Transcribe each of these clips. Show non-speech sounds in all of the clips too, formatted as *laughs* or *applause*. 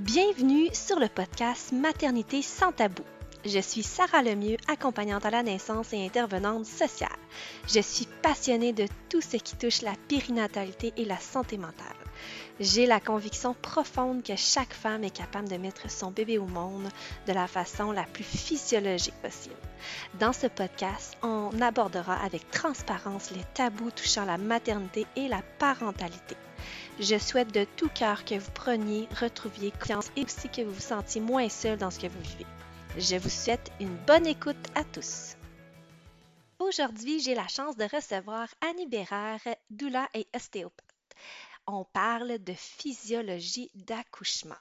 Bienvenue sur le podcast Maternité sans tabou. Je suis Sarah Lemieux, accompagnante à la naissance et intervenante sociale. Je suis passionnée de tout ce qui touche la périnatalité et la santé mentale. J'ai la conviction profonde que chaque femme est capable de mettre son bébé au monde de la façon la plus physiologique possible. Dans ce podcast, on abordera avec transparence les tabous touchant la maternité et la parentalité. Je souhaite de tout cœur que vous preniez, retrouviez confiance et aussi que vous vous sentiez moins seul dans ce que vous vivez. Je vous souhaite une bonne écoute à tous. Aujourd'hui, j'ai la chance de recevoir Annie Bérard, doula et ostéopathe. On parle de physiologie d'accouchement.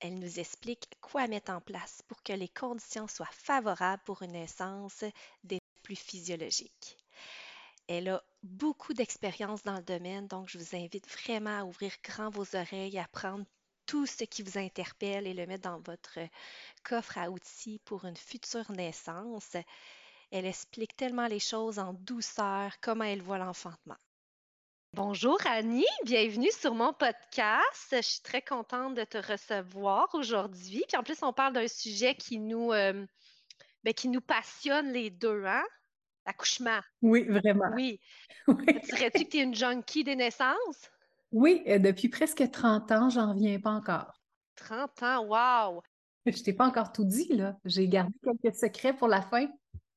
Elle nous explique quoi mettre en place pour que les conditions soient favorables pour une naissance des plus physiologiques. Elle a beaucoup d'expérience dans le domaine, donc je vous invite vraiment à ouvrir grand vos oreilles, à prendre tout ce qui vous interpelle et le mettre dans votre coffre à outils pour une future naissance. Elle explique tellement les choses en douceur, comment elle voit l'enfantement. Bonjour Annie, bienvenue sur mon podcast. Je suis très contente de te recevoir aujourd'hui. Puis en plus, on parle d'un sujet qui nous, euh, ben, passionne les deux, hein? L'accouchement. Oui, vraiment. Oui. *laughs* Dirais-tu que tu es une junkie des naissances? Oui, euh, depuis presque 30 ans, j'en reviens pas encore. 30 ans, wow! Je t'ai pas encore tout dit, là. J'ai gardé quelques secrets pour la fin.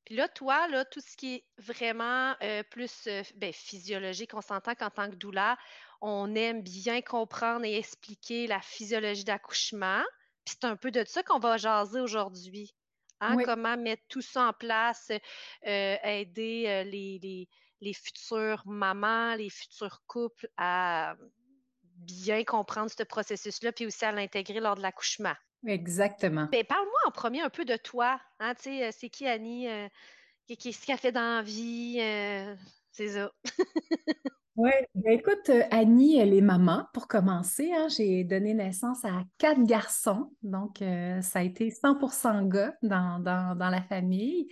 Puis là, toi, là, tout ce qui est vraiment euh, plus euh, ben, physiologique, on s'entend qu'en tant que doula, on aime bien comprendre et expliquer la physiologie d'accouchement. Puis c'est un peu de ça qu'on va jaser aujourd'hui. Hein, comment mettre tout ça en place, euh, aider euh, les, les, futures mamans, les futurs couples à bien comprendre ce processus-là, puis aussi à l'intégrer lors de l'accouchement. Exactement. Ben, parle-moi en premier un peu de toi. Hein, euh, c'est qui Annie? Qu'est-ce qu'elle fait dans la vie? c'est ça. *laughs* Oui, ben écoute, euh, Annie, elle est maman pour commencer. Hein. J'ai donné naissance à quatre garçons, donc euh, ça a été 100% gars dans, la famille.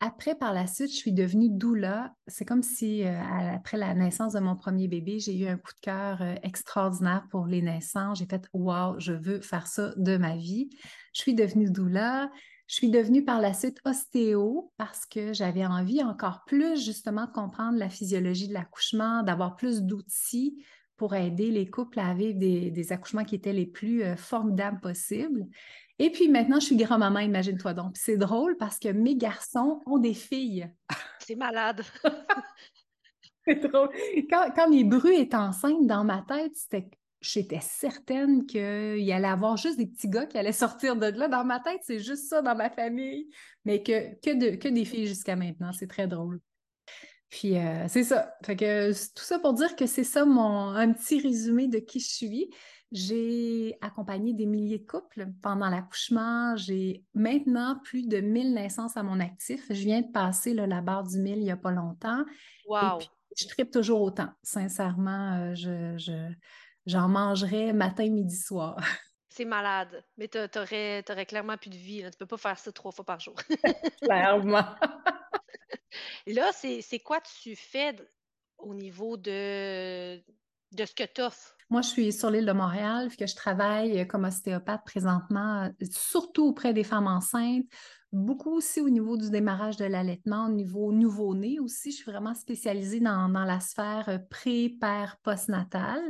Après, par la suite, je suis devenue doula. C'est comme si, euh, après la naissance de mon premier bébé, j'ai eu un coup de cœur extraordinaire pour les naissances. J'ai fait Wow, je veux faire ça de ma vie. Je suis devenue doula. Je suis devenue par la suite ostéo parce que j'avais envie encore plus justement de comprendre la physiologie de l'accouchement, d'avoir plus d'outils pour aider les couples à vivre des, accouchements qui étaient les plus euh, formidables possibles. Et puis maintenant, je suis grand-maman, imagine-toi donc. C'est drôle parce que mes garçons ont des filles. C'est malade. *laughs* C'est drôle. Quand, quand mes brus étaient enceintes, dans ma tête, c'était j'étais certaine qu'il allait avoir juste des petits gars qui allaient *laughs* sortir de là. Dans ma tête, c'est juste ça dans ma famille, mais que, que, que des filles jusqu'à maintenant. C'est très drôle. Puis euh, c'est ça. Fait que tout ça pour dire que c'est ça mon un petit résumé de qui je suis. J'ai accompagné des milliers de couples pendant l'accouchement. J'ai maintenant plus de 1000 naissances à mon actif. Je viens de passer la barre du 1000 il n'y a pas longtemps. Wow! je tripe toujours autant. Sincèrement, euh, je j'en mangerais matin, midi, soir. *laughs* C'est malade, mais tu aurais, clairement plus de vie. Tu Tu peux pas faire ça trois fois par jour. *laughs* clairement. là, c'est quoi tu fais au niveau de, de ce que tu offres? Moi, je suis sur l'île de Montréal, que je travaille comme ostéopathe présentement, surtout auprès des femmes enceintes, beaucoup aussi au niveau du démarrage de l'allaitement, au niveau nouveau-né aussi. Je suis vraiment spécialisée dans, dans la sphère pré, père, postnatal.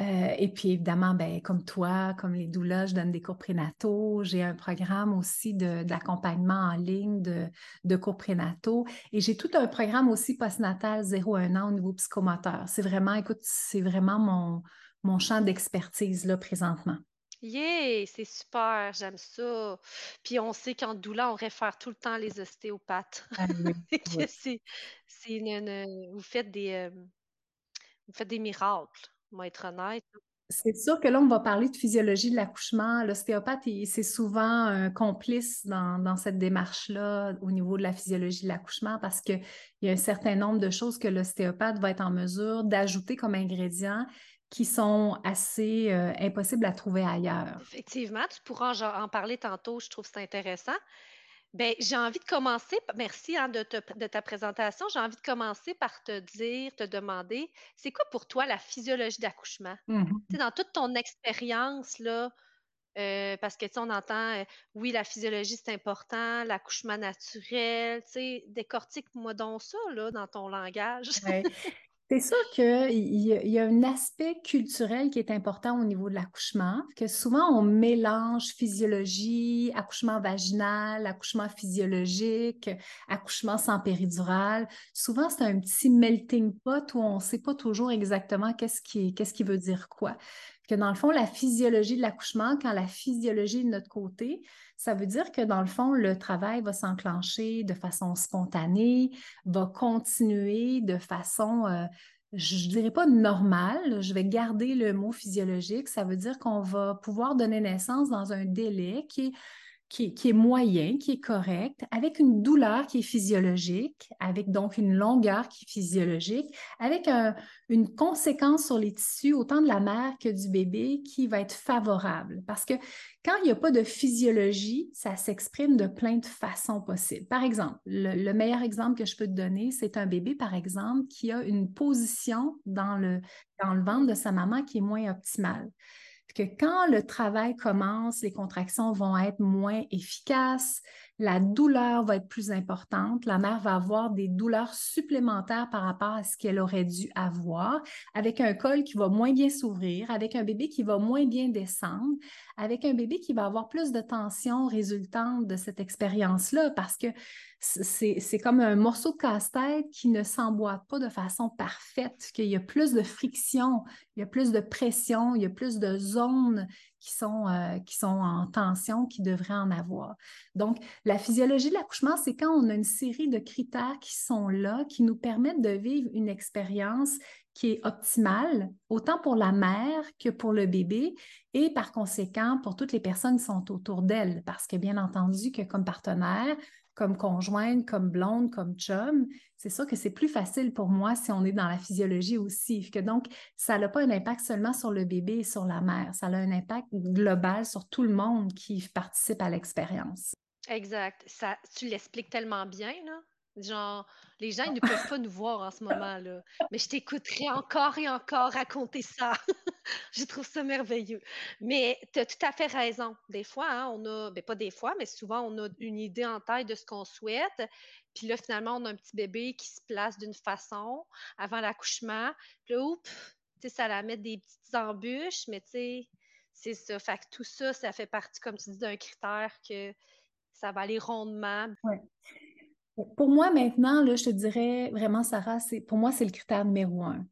Euh, et puis évidemment, ben, comme toi, comme les doulas, je donne des cours prénataux. J'ai un programme aussi d'accompagnement en ligne de, de cours prénataux. Et j'ai tout un programme aussi postnatal 0-1 an au niveau psychomoteur. C'est vraiment, écoute, c'est vraiment mon, mon champ d'expertise là présentement. Yeah, c'est super, j'aime ça. Puis on sait qu'en doula, on réfère tout le temps les ostéopathes. Ah *laughs* c'est, vous faites des, euh, vous faites des miracles être honnête. C'est sûr que là, on va parler de physiologie de l'accouchement. L'ostéopathe, c'est souvent un complice dans, cette démarche-là au niveau de la physiologie de l'accouchement parce qu'il y a un certain nombre de choses que l'ostéopathe va être en mesure d'ajouter comme ingrédients qui sont assez euh, impossibles à trouver ailleurs. Effectivement, tu pourras en parler tantôt, je trouve ça intéressant. Bien, j'ai envie de commencer, merci hein, de, ta présentation. J'ai envie de commencer par te dire, te demander, c'est quoi pour toi la physiologie d'accouchement? Mmh dans toute ton expérience, là, Euh, parce que, on entend, euh, oui, la physiologie, c'est important, l'accouchement naturel, tu sais, décortique-moi donc ça, là, dans ton langage. *laughs* C'est sûr qu'il y, a un aspect culturel qui est important au niveau de l'accouchement, que souvent on mélange physiologie, accouchement vaginal, accouchement physiologique, accouchement sans péridurale. Souvent, c'est un petit melting pot où on ne sait pas toujours exactement qu'est-ce qui veut dire quoi que dans le fond, la physiologie de l'accouchement, quand la physiologie est de notre côté, ça veut dire que dans le fond, le travail va s'enclencher de façon spontanée, va continuer de façon, euh, je ne dirais pas normale, je vais garder le mot physiologique, ça veut dire qu'on va pouvoir donner naissance dans un délai qui est qui, est moyen, qui est correct, avec une douleur qui est physiologique, avec donc une longueur qui est physiologique, avec une conséquence sur les tissus, autant de la mère que du bébé, qui va être favorable. Parce que quand il n'y a pas de physiologie, ça s'exprime de plein de façons possibles. Par exemple, le, meilleur exemple que je peux te donner, c'est un bébé, par exemple, qui a une position dans le, dans le ventre de sa maman qui est moins optimale que quand le travail commence, les contractions vont être moins efficaces, la douleur va être plus importante, la mère va avoir des douleurs supplémentaires par rapport à ce qu'elle aurait dû avoir, avec un col qui va moins bien s'ouvrir, avec un bébé qui va moins bien descendre, avec un bébé qui va avoir plus de tension résultante de cette expérience-là, parce que c'est comme un morceau de casse-tête qui ne s'emboîte pas de façon parfaite, qu'il y a plus de friction, il y a plus de pression, il y a plus de zones qui sont, euh, qui sont en tension, qui devraient en avoir. Donc, la physiologie de l'accouchement, c'est quand on a une série de critères qui sont là, qui nous permettent de vivre une expérience qui est optimale, autant pour la mère que pour le bébé, et par conséquent pour toutes les personnes qui sont autour d'elle, parce que bien entendu que comme partenaire, comme conjointe, comme blonde, comme chum, c'est sûr que c'est plus facile pour moi si on est dans la physiologie aussi. Que donc, ça n'a pas un impact seulement sur le bébé et sur la mère, ça a un impact global sur tout le monde qui participe à l'expérience. Exact. Ça, tu l'expliques tellement bien, là. Genre, les gens, ils ne *laughs* peuvent pas nous voir en ce moment-là. Mais je t'écouterai encore et encore raconter ça. *laughs* je trouve ça merveilleux. Mais tu as tout à fait raison. Des fois, hein, on a, ben pas des fois, mais souvent, on a une idée en tête de ce qu'on souhaite. Puis là, finalement, on a un petit bébé qui se place d'une façon avant l'accouchement. Puis là, oups, ça la met des petites embûches, mais tu sais, c'est ça. Fait que tout ça, ça fait partie, comme tu dis, d'un critère que ça va aller rondement. Ouais. Pour moi, maintenant, je te dirais vraiment, Sarah, pour moi, c'est le critère numéro un.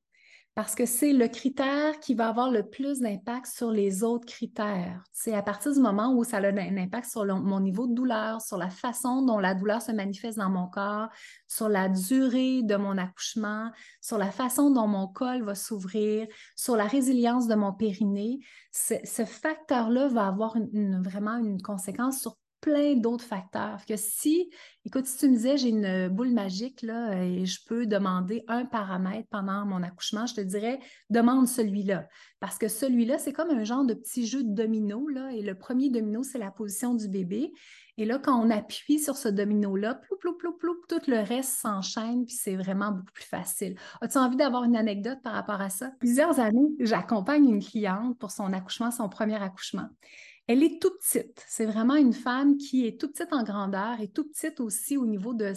Parce que c'est le critère qui va avoir le plus d'impact sur les autres critères. C'est à partir du moment où ça a un impact sur mon niveau de douleur, sur la façon dont la douleur se manifeste dans mon corps, sur la durée de mon accouchement, sur la façon dont mon col va s'ouvrir, sur la résilience de mon périnée. Ce facteur-là va avoir vraiment une conséquence sur plein d'autres facteurs. Que si, écoute, si tu me disais j'ai une boule magique là, et je peux demander un paramètre pendant mon accouchement, je te dirais demande celui-là. Parce que celui-là, c'est comme un genre de petit jeu de domino. Là, et le premier domino, c'est la position du bébé. Et là, quand on appuie sur ce domino-là, plou, plou, plou, plou, tout le reste s'enchaîne, puis c'est vraiment beaucoup plus facile. As-tu envie d'avoir une anecdote par rapport à ça? Plusieurs années, j'accompagne une cliente pour son accouchement, son premier accouchement. Elle est tout petite. C'est vraiment une femme qui est tout petite en grandeur et tout petite aussi au niveau de,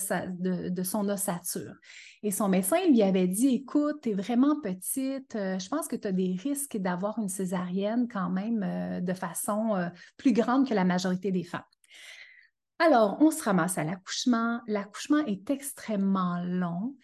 son ossature. Et son médecin lui avait dit, écoute, tu es vraiment petite, euh, je pense que tu as des risques d'avoir une césarienne quand même euh, de façon euh, plus grande que la majorité des femmes. Alors, on se ramasse à l'accouchement. L'accouchement est extrêmement long.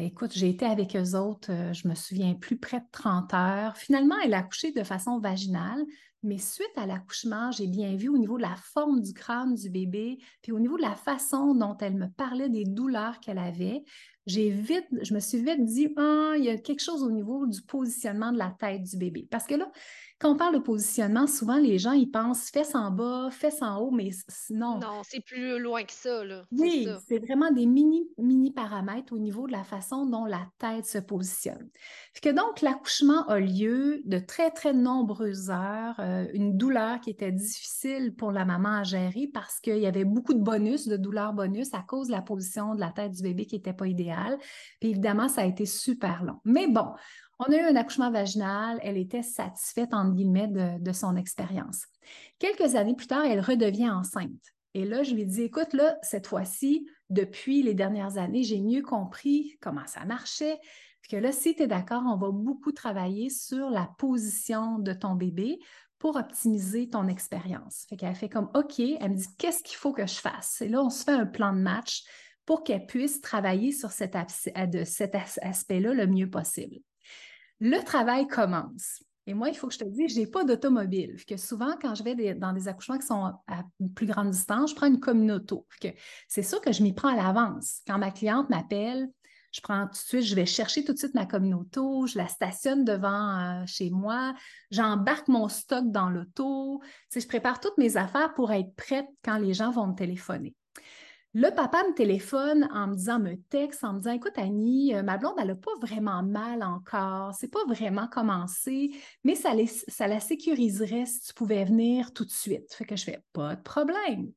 écoute, j'ai été avec eux autres, je me souviens plus, près de 30 heures. Finalement, elle a accouché de façon vaginale, mais suite à l'accouchement, j'ai bien vu au niveau de la forme du crâne du bébé, puis au niveau de la façon dont elle me parlait des douleurs qu'elle avait, j'ai vite, je me suis vite dit, ah, il y a quelque chose au niveau du positionnement de la tête du bébé. Parce que là, quand on parle de positionnement, souvent les gens, ils pensent fesses en bas, fesses en haut, mais non. Non, c'est plus loin que ça. Là. Oui, c'est vraiment des mini, mini paramètres au niveau de la façon dont la tête se positionne. Que donc, l'accouchement a lieu de très, très nombreuses heures, euh, une douleur qui était difficile pour la maman à gérer parce qu'il y avait beaucoup de bonus, de douleurs bonus à cause de la position de la tête du bébé qui n'était pas idéale. Puis évidemment, ça a été super long. Mais bon, On a eu un accouchement vaginal, elle était satisfaite, entre guillemets, de, son expérience. Quelques années plus tard, elle redevient enceinte. Et là, je lui dis, écoute, là, cette fois-ci, depuis les dernières années, j'ai mieux compris comment ça marchait. Puis que là, si tu es d'accord, on va beaucoup travailler sur la position de ton bébé pour optimiser ton expérience. Fait qu'elle fait comme OK, elle me dit qu'est-ce qu'il faut que je fasse? Et là, on se fait un plan de match pour qu'elle puisse travailler sur cet aspect-là le mieux possible. Le travail commence. Et moi, il faut que je te dise, je n'ai pas d'automobile. Que souvent, quand je vais dans des accouchements qui sont à plus grande distance, je prends une communauté. C'est sûr que je m'y prends à l'avance. Quand ma cliente m'appelle, je prends tout de suite, je vais chercher tout de suite ma communauté, je la stationne devant euh, chez moi, j'embarque mon stock dans l'auto, je prépare toutes mes affaires pour être prête quand les gens vont me téléphoner. Le papa me téléphone en me disant, me texte, en me disant Écoute, Annie, euh, ma blonde, elle n'a pas vraiment mal encore, c'est pas vraiment commencé, mais ça, la sécuriserait si tu pouvais venir tout de suite. Fait que je fais Pas de problème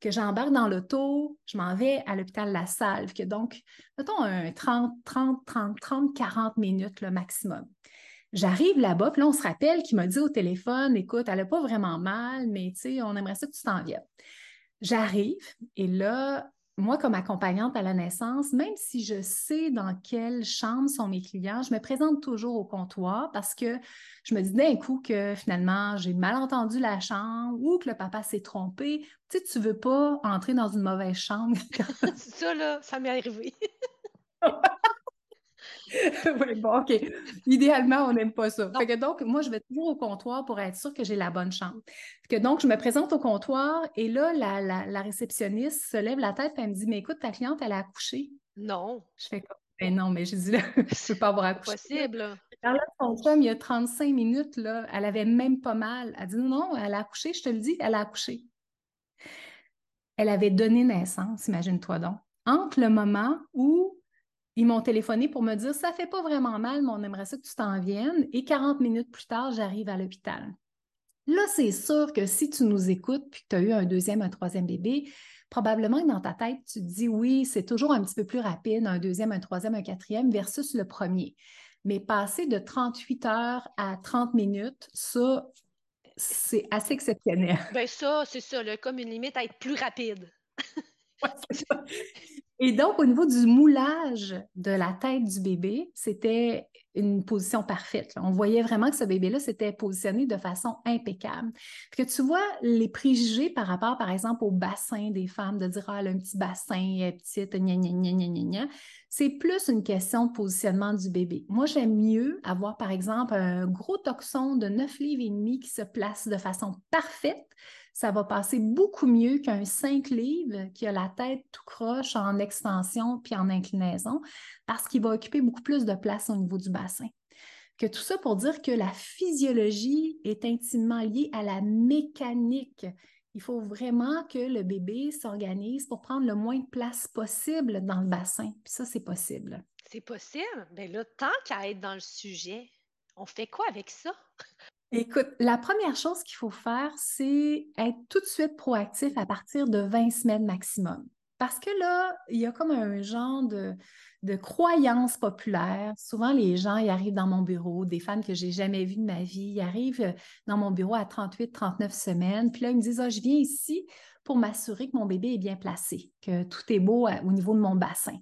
que j'embarque dans l'auto, je m'en vais à l'hôpital La Salve, que donc, mettons un 30, 30, 30, 30, 40 minutes le maximum. J'arrive là-bas, puis là, on se rappelle qu'il m'a dit au téléphone, écoute, elle n'a pas vraiment mal, mais tu sais, on aimerait ça que tu t'en viennes. J'arrive, et là, moi, comme accompagnante à la naissance, même si je sais dans quelle chambre sont mes clients, je me présente toujours au comptoir parce que je me dis d'un coup que finalement, j'ai mal entendu la chambre ou que le papa s'est trompé. Tu sais, tu veux pas entrer dans une mauvaise chambre. *laughs* ça, là, ça m'est arrivé. *laughs* *laughs* oui, bon, OK. Idéalement, on n'aime pas ça. Fait que donc, moi, je vais toujours au comptoir pour être sûre que j'ai la bonne chambre. que donc, je me présente au comptoir et là, la, réceptionniste se lève la tête et elle me dit Mais écoute, ta cliente, elle a accouché. Non. Je fais comme Ben non, mais dis là, *laughs* je ne peux pas avoir accouché. possible. Alors là, son femme, il y a 35 minutes, là, elle avait même pas mal. Elle dit Non, elle a accouché, je te le dis, elle a accouché. Elle avait donné naissance, imagine-toi donc, entre le moment où ils m'ont téléphoné pour me dire ça fait pas vraiment mal, mais on aimerait ça que tu t'en viennes. Et 40 minutes plus tard, j'arrive à l'hôpital. Là, c'est sûr que si tu nous écoutes puis que tu as eu un deuxième, un troisième bébé, probablement que dans ta tête, tu te dis oui, c'est toujours un petit peu plus rapide, un deuxième, un troisième, un quatrième versus le premier. Mais passer de 38 heures à 30 minutes, ça, c'est assez exceptionnel. Bien, ça, c'est ça, comme une limite à être plus rapide. *laughs* Et donc, au niveau du moulage de la tête du bébé, c'était une position parfaite. On voyait vraiment que ce bébé-là s'était positionné de façon impeccable. que tu vois les préjugés par rapport, par exemple, au bassin des femmes, de dire, ah, elle un petit bassin, est petite, gna, gna, gna, gna, gna, c'est plus une question de positionnement du bébé. Moi, j'aime mieux avoir, par exemple, un gros toxon de 9 livres et demi qui se place de façon parfaite ça va passer beaucoup mieux qu'un 5 livres qui a la tête tout croche en extension puis en inclinaison parce qu'il va occuper beaucoup plus de place au niveau du bassin. Que tout ça pour dire que la physiologie est intimement liée à la mécanique. Il faut vraiment que le bébé s'organise pour prendre le moins de place possible dans le bassin. Puis ça, c'est possible. C'est possible? Bien là, tant qu'à être dans le sujet, on fait quoi avec ça? Écoute, la première chose qu'il faut faire, c'est être tout de suite proactif à partir de 20 semaines maximum. Parce que là, il y a comme un genre de, de croyance populaire. Souvent, les gens, ils arrivent dans mon bureau, des femmes que j'ai jamais vues de ma vie, ils arrivent dans mon bureau à 38, 39 semaines, puis là, ils me disent, ah, je viens ici pour m'assurer que mon bébé est bien placé, que tout est beau au niveau de mon bassin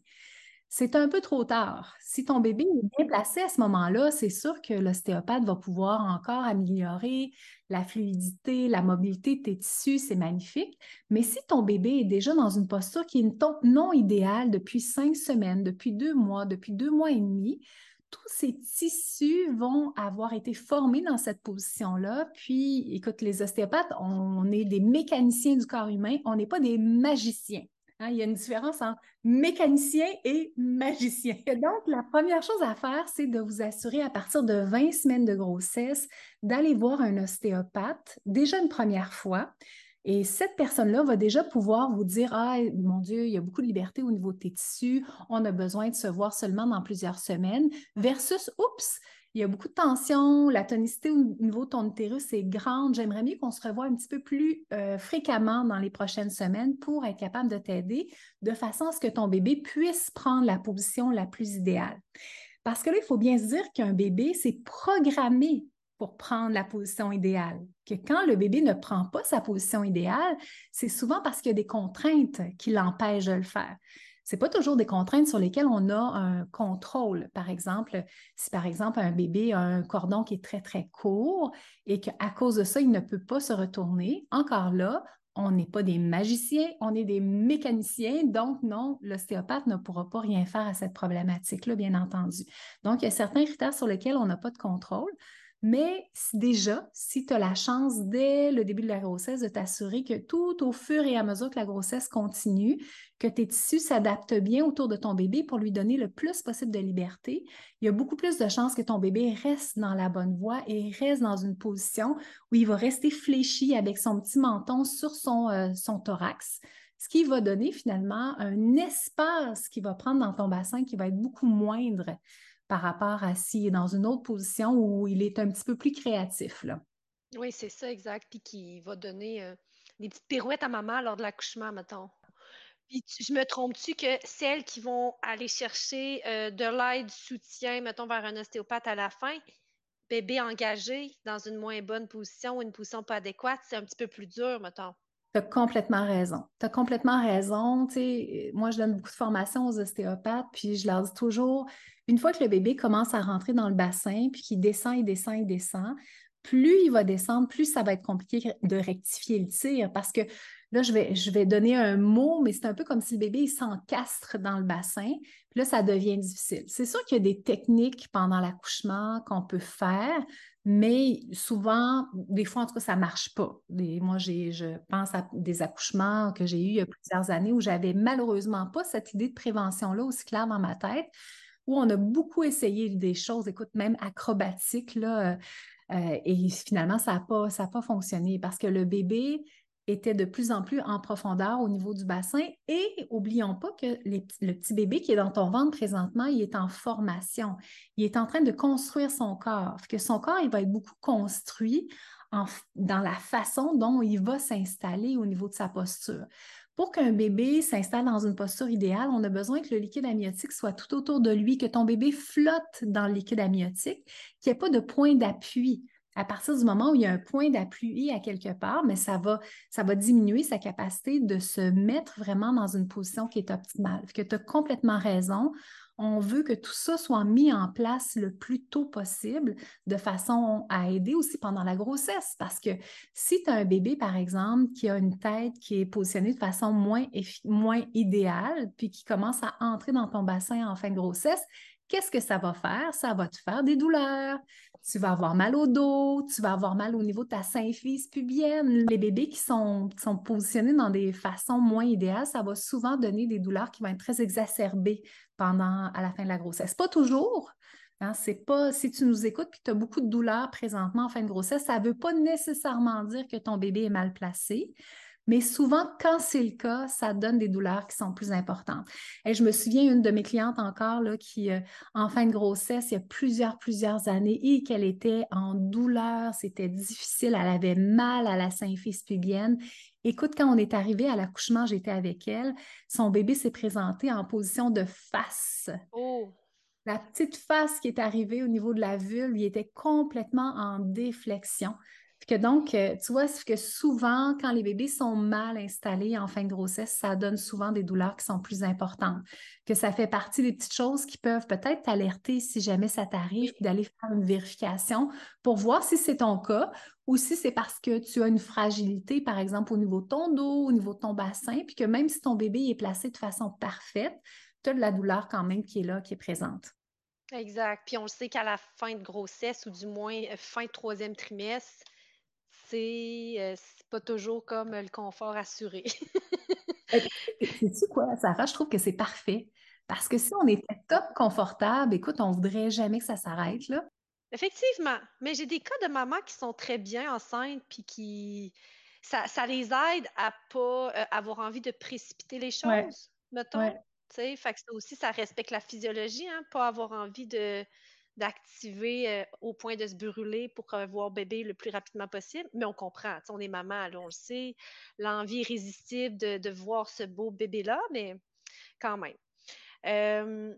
c'est un peu trop tard. Si ton bébé est bien placé à ce moment-là, c'est sûr que l'ostéopathe va pouvoir encore améliorer la fluidité, la mobilité de tes tissus, c'est magnifique. Mais si ton bébé est déjà dans une posture qui est non idéale depuis cinq semaines, depuis deux mois, depuis deux mois et demi, tous ces tissus vont avoir été formés dans cette position-là. Puis, écoute, les ostéopathes, on est des mécaniciens du corps humain, on n'est pas des magiciens. Hein, il y a une différence entre mécanicien et magicien. *laughs* donc, la première chose à faire, c'est de vous assurer à partir de 20 semaines de grossesse d'aller voir un ostéopathe déjà une première fois. Et cette personne-là va déjà pouvoir vous dire Ah, mon Dieu, il y a beaucoup de liberté au niveau de tes tissus, on a besoin de se voir seulement dans plusieurs semaines, versus Oups, il y a beaucoup de tension, la tonicité au niveau de ton utérus est grande. J'aimerais mieux qu'on se revoie un petit peu plus euh, fréquemment dans les prochaines semaines pour être capable de t'aider de façon à ce que ton bébé puisse prendre la position la plus idéale. Parce que là, il faut bien se dire qu'un bébé, c'est programmé pour prendre la position idéale. Que quand le bébé ne prend pas sa position idéale, c'est souvent parce qu'il y a des contraintes qui l'empêchent de le faire. Ce pas toujours des contraintes sur lesquelles on a un contrôle. Par exemple, si par exemple un bébé a un cordon qui est très, très court et qu'à cause de ça, il ne peut pas se retourner, encore là, on n'est pas des magiciens, on est des mécaniciens. Donc, non, l'ostéopathe ne pourra pas rien faire à cette problématique-là, bien entendu. Donc, il y a certains critères sur lesquels on n'a pas de contrôle. Mais déjà, si tu as la chance dès le début de la grossesse de t'assurer que tout au fur et à mesure que la grossesse continue, que tes tissus s'adaptent bien autour de ton bébé pour lui donner le plus possible de liberté, il y a beaucoup plus de chances que ton bébé reste dans la bonne voie et reste dans une position où il va rester fléchi avec son petit menton sur son, euh, thorax ce qui va donner finalement un espace qui va prendre dans ton bassin qui va être beaucoup moindre par rapport à s'il est dans une autre position où il est un petit peu plus créatif. Là. Oui, c'est ça, exact. Puis qui va donner euh, des petites pirouettes à maman lors de l'accouchement, mettons. Puis je me trompe-tu que celles qui vont aller chercher euh, de l'aide, du soutien, mettons, vers un ostéopathe à la fin, bébé engagé dans une moins bonne position ou une position pas adéquate, c'est un petit peu plus dur, mettons. Tu as complètement raison. Tu as complètement raison. moi, je donne beaucoup de formations aux ostéopathes, puis je leur dis toujours, une fois que le bébé commence à rentrer dans le bassin, puis qu'il descend, il descend, il descend, plus il va descendre, plus ça va être compliqué de rectifier le tir parce que là, je vais, donner un mot, mais c'est un peu comme si le bébé s'encastre dans le bassin. Puis là, ça devient difficile. C'est sûr qu'il y a des techniques pendant l'accouchement qu'on peut faire, mais souvent, des fois, en tout cas, ça ne marche pas. moi, je pense à des accouchements que j'ai eus il y a plusieurs années où j'avais malheureusement pas cette idée de prévention-là aussi claire dans ma tête où on a beaucoup essayé des choses, écoute, même acrobatiques, là, euh, euh, et finalement, ça n'a pas, fonctionné parce que le bébé était de plus en plus en profondeur au niveau du bassin. Et oublions pas que le petit bébé qui est dans ton ventre présentement, il est en formation. Il est en train de construire son corps. Que son corps, il va être beaucoup construit dans la façon dont il va s'installer au niveau de sa posture. Pour qu'un bébé s'installe dans une posture idéale, on a besoin que le liquide amniotique soit tout autour de lui, que ton bébé flotte dans le liquide amniotique, qu'il n'y ait pas de point d'appui. À partir du moment où il y a un point d'appui à quelque part, mais ça va, ça va diminuer sa capacité de se mettre vraiment dans une position qui est optimale. Que tu as complètement raison on veut que tout ça soit mis en place le plus tôt possible de façon à aider aussi pendant la grossesse. Parce que si tu as un bébé, par exemple, qui a une tête qui est positionnée de façon moins, moins idéale, puis qui commence à entrer dans ton bassin en fin de grossesse, qu'est-ce que ça va faire? Ça va te faire des douleurs. Tu vas avoir mal au dos, tu vas avoir mal au niveau de ta symphyse pubienne. Les bébés qui sont, sont positionnés dans des façons moins idéales, ça va souvent donner des douleurs qui vont être très exacerbées pendant à la fin de la grossesse. Pas toujours. Hein, c'est pas si tu nous écoutes et que tu as beaucoup de douleurs présentement en fin de grossesse, ça ne veut pas nécessairement dire que ton bébé est mal placé. Mais souvent, quand c'est le cas, ça donne des douleurs qui sont plus importantes. Et je me souviens, une de mes clientes encore, là, qui, euh, en fin de grossesse, il y a plusieurs, plusieurs années, et qu'elle était en douleur, c'était difficile, elle avait mal à la symphyse pubienne. Écoute, quand on est arrivé à l'accouchement, j'étais avec elle, son bébé s'est présenté en position de face. Oh. La petite face qui est arrivée au niveau de la vulve, il était complètement en déflexion que donc, euh, tu vois, que souvent, quand les bébés sont mal installés en fin de grossesse, ça donne souvent des douleurs qui sont plus importantes. Que ça fait partie des petites choses qui peuvent peut-être t'alerter si jamais ça t'arrive, d'aller faire une vérification pour voir si c'est ton cas ou si c'est parce que tu as une fragilité, par exemple, au niveau de ton dos, au niveau de ton bassin, puis que même si ton bébé est placé de façon parfaite, tu as de la douleur quand même qui est là, qui est présente. Exact. Puis on le sait qu'à la fin de grossesse ou du moins euh, fin de troisième trimestre, c'est pas toujours comme le confort assuré. *laughs* C'est-tu quoi, Sarah? Je trouve que c'est parfait. Parce que si on était top confortable, écoute, on voudrait jamais que ça s'arrête, là. Effectivement. Mais j'ai des cas de mamans qui sont très bien enceintes, puis qui. Ça, les aide à pas euh, avoir envie de précipiter les choses, mettons. Fait que ça aussi, ça respecte la physiologie, hein, pas avoir envie de d'activer euh, au point de se brûler pour voir bébé le plus rapidement possible. Mais on comprend, on est maman, on le sait, l'envie irrésistible de, de, voir ce beau bébé-là, mais quand même.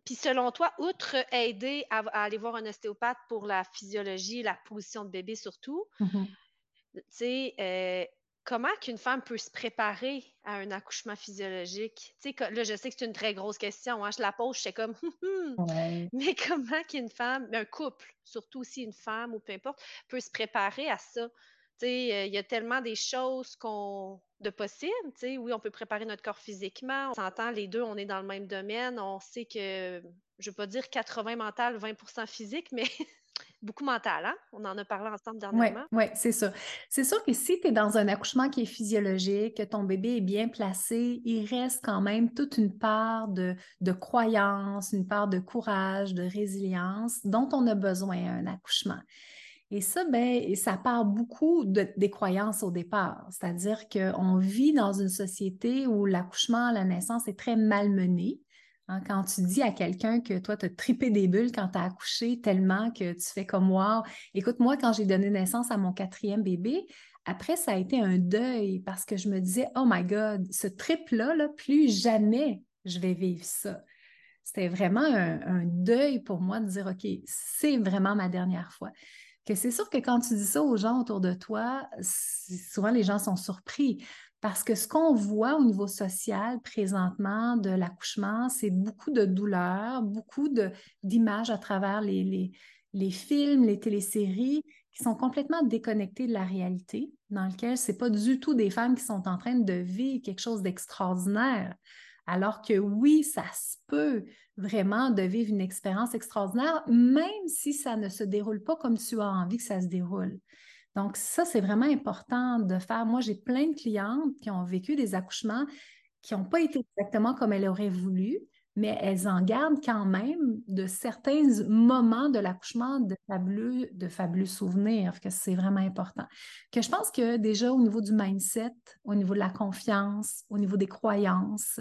Puis selon toi, outre aider à, aller voir un ostéopathe pour la physiologie, la position de bébé surtout, mm-hmm. tu sais, euh, comment qu'une femme peut se préparer à un accouchement physiologique? Tu sais, là, je sais que c'est une très grosse question. Hein, je la pose, je sais comme, *laughs* hum, hum. mais comment qu'une femme, un couple, surtout aussi une femme ou peu importe, peut se préparer à ça? Tu sais, euh, il y a tellement des choses qu'on de possible. Tu sais, oui, on peut préparer notre corps physiquement. On s'entend, les deux, on est dans le même domaine. On sait que, je ne veux pas dire 80 mental, 20% physique, mais *laughs* beaucoup mental, hein? On en a parlé ensemble dernièrement. Oui, ouais, c'est ça. C'est sûr que si tu es dans un accouchement qui est physiologique, que ton bébé est bien placé, il reste quand même toute une part de, de croyance, une part de courage, de résilience dont on a besoin à un accouchement. Et ça, ben, ça part beaucoup de, des croyances au départ. C'est-à-dire qu'on vit dans une société où l'accouchement, la naissance est très malmené. Hein, quand tu dis à quelqu'un que toi, tu as tripé des bulles quand tu as accouché tellement que tu fais comme wow. Écoute, moi, quand j'ai donné naissance à mon quatrième bébé, après, ça a été un deuil parce que je me disais, oh my God, ce trip-là, là, plus jamais je vais vivre ça. C'était vraiment un, un, deuil pour moi de dire, OK, c'est vraiment ma dernière fois c'est sûr que quand tu dis ça aux gens autour de toi, souvent les gens sont surpris parce que ce qu'on voit au niveau social présentement de l'accouchement, c'est beaucoup de douleurs, beaucoup d'images à travers les, films, les téléséries qui sont complètement déconnectées de la réalité, dans lequel ce n'est pas du tout des femmes qui sont en train de vivre quelque chose d'extraordinaire. Alors que oui, ça se peut vraiment de vivre une expérience extraordinaire, même si ça ne se déroule pas comme tu as envie que ça se déroule. Donc, ça, c'est vraiment important de faire. Moi, j'ai plein de clientes qui ont vécu des accouchements qui n'ont pas été exactement comme elles auraient voulu, mais elles en gardent quand même de certains moments de l'accouchement de fabuleux, de fabuleux souvenirs, que c'est vraiment important. Que je pense que déjà au niveau du mindset, au niveau de la confiance, au niveau des croyances,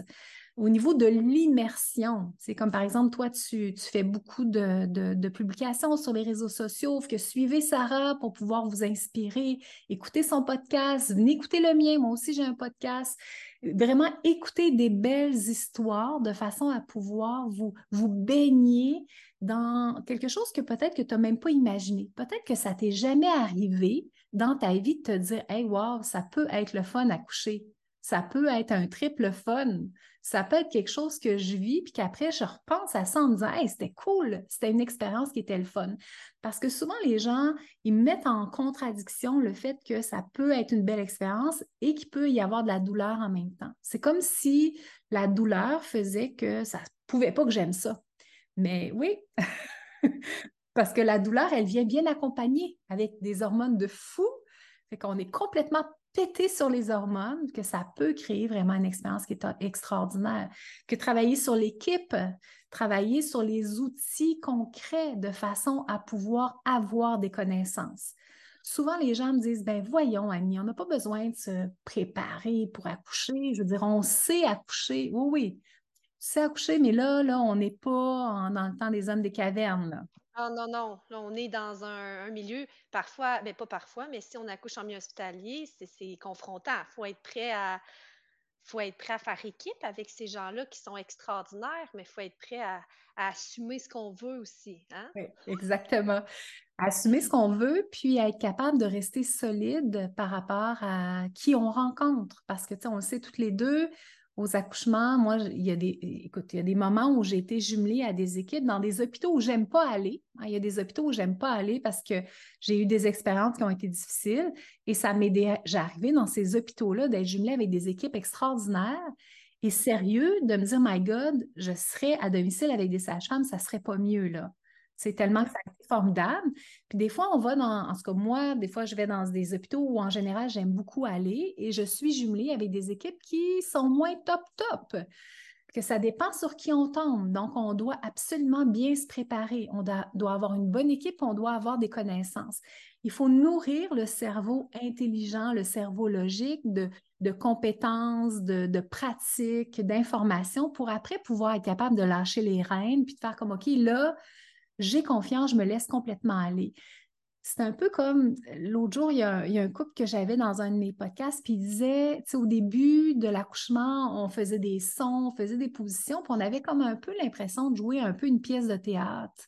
au niveau de l'immersion, c'est comme par exemple, toi, tu, fais beaucoup de, publications sur les réseaux sociaux, que suivez Sarah pour pouvoir vous inspirer, écoutez son podcast, venez écouter le mien, moi aussi j'ai un podcast. Vraiment écouter des belles histoires de façon à pouvoir vous, baigner dans quelque chose que peut-être que tu n'as même pas imaginé. Peut-être que ça t'est jamais arrivé dans ta vie de te dire Hey, wow, ça peut être le fun à coucher. Ça peut être un triple fun. Ça peut être quelque chose que je vis, puis qu'après, je repense à ça en me disant c'était cool, c'était une expérience qui était le fun. Parce que souvent, les gens, ils mettent en contradiction le fait que ça peut être une belle expérience et qu'il peut y avoir de la douleur en même temps. C'est comme si la douleur faisait que ça ne pouvait pas que j'aime ça. Mais oui, *laughs* parce que la douleur, elle vient bien accompagnée avec des hormones de fou. Fait qu'on est complètement péter sur les hormones, que ça peut créer vraiment une expérience qui est extraordinaire. Que travailler sur l'équipe, travailler sur les outils concrets de façon à pouvoir avoir des connaissances. Souvent, les gens me disent, ben voyons, Annie, on n'a pas besoin de se préparer pour accoucher. Je veux dire, on sait accoucher. Oui, oui, tu sais accoucher, mais là, là, on n'est pas dans le temps des hommes des cavernes. Ah non, non. Là, on est dans un, milieu, parfois, mais ben, pas parfois, mais si on accouche en milieu hospitalier, c'est confrontant. Il faut être prêt à faut être prêt à faire équipe avec ces gens-là qui sont extraordinaires, mais il faut être prêt à, assumer ce qu'on veut aussi. Hein? Exactement. Assumer ce qu'on veut, puis être capable de rester solide par rapport à qui on rencontre. Parce que, tu sais, on le sait toutes les deux, aux accouchements, moi, il y a des, écoute, il y a des moments où j'ai été jumelée à des équipes dans des hôpitaux où j'aime pas aller. Hein. Il y a des hôpitaux où j'aime pas aller parce que j'ai eu des expériences qui ont été difficiles et ça m'est arrivé dans ces hôpitaux-là d'être jumelée avec des équipes extraordinaires et sérieux de me dire, my God, je serais à domicile avec des sages-femmes, ça serait pas mieux, là. C'est tellement que ça a été formidable. Puis des fois, on va dans, en tout cas moi, des fois, je vais dans des hôpitaux où en général, j'aime beaucoup aller et je suis jumelée avec des équipes qui sont moins top top. Que ça dépend sur qui on tombe. Donc, on doit absolument bien se préparer. On doit, avoir une bonne équipe, on doit avoir des connaissances. Il faut nourrir le cerveau intelligent, le cerveau logique de, compétences, de, de pratiques, d'informations pour après pouvoir être capable de lâcher les rênes puis de faire comme, OK, là, j'ai confiance, je me laisse complètement aller. c'est un peu comme l'autre jour, il y, a, un couple que j'avais dans un de mes podcasts, puis il disait, tu sais, au début de l'accouchement, on faisait des sons, on faisait des positions, puis on avait comme un peu l'impression de jouer un peu une pièce de théâtre.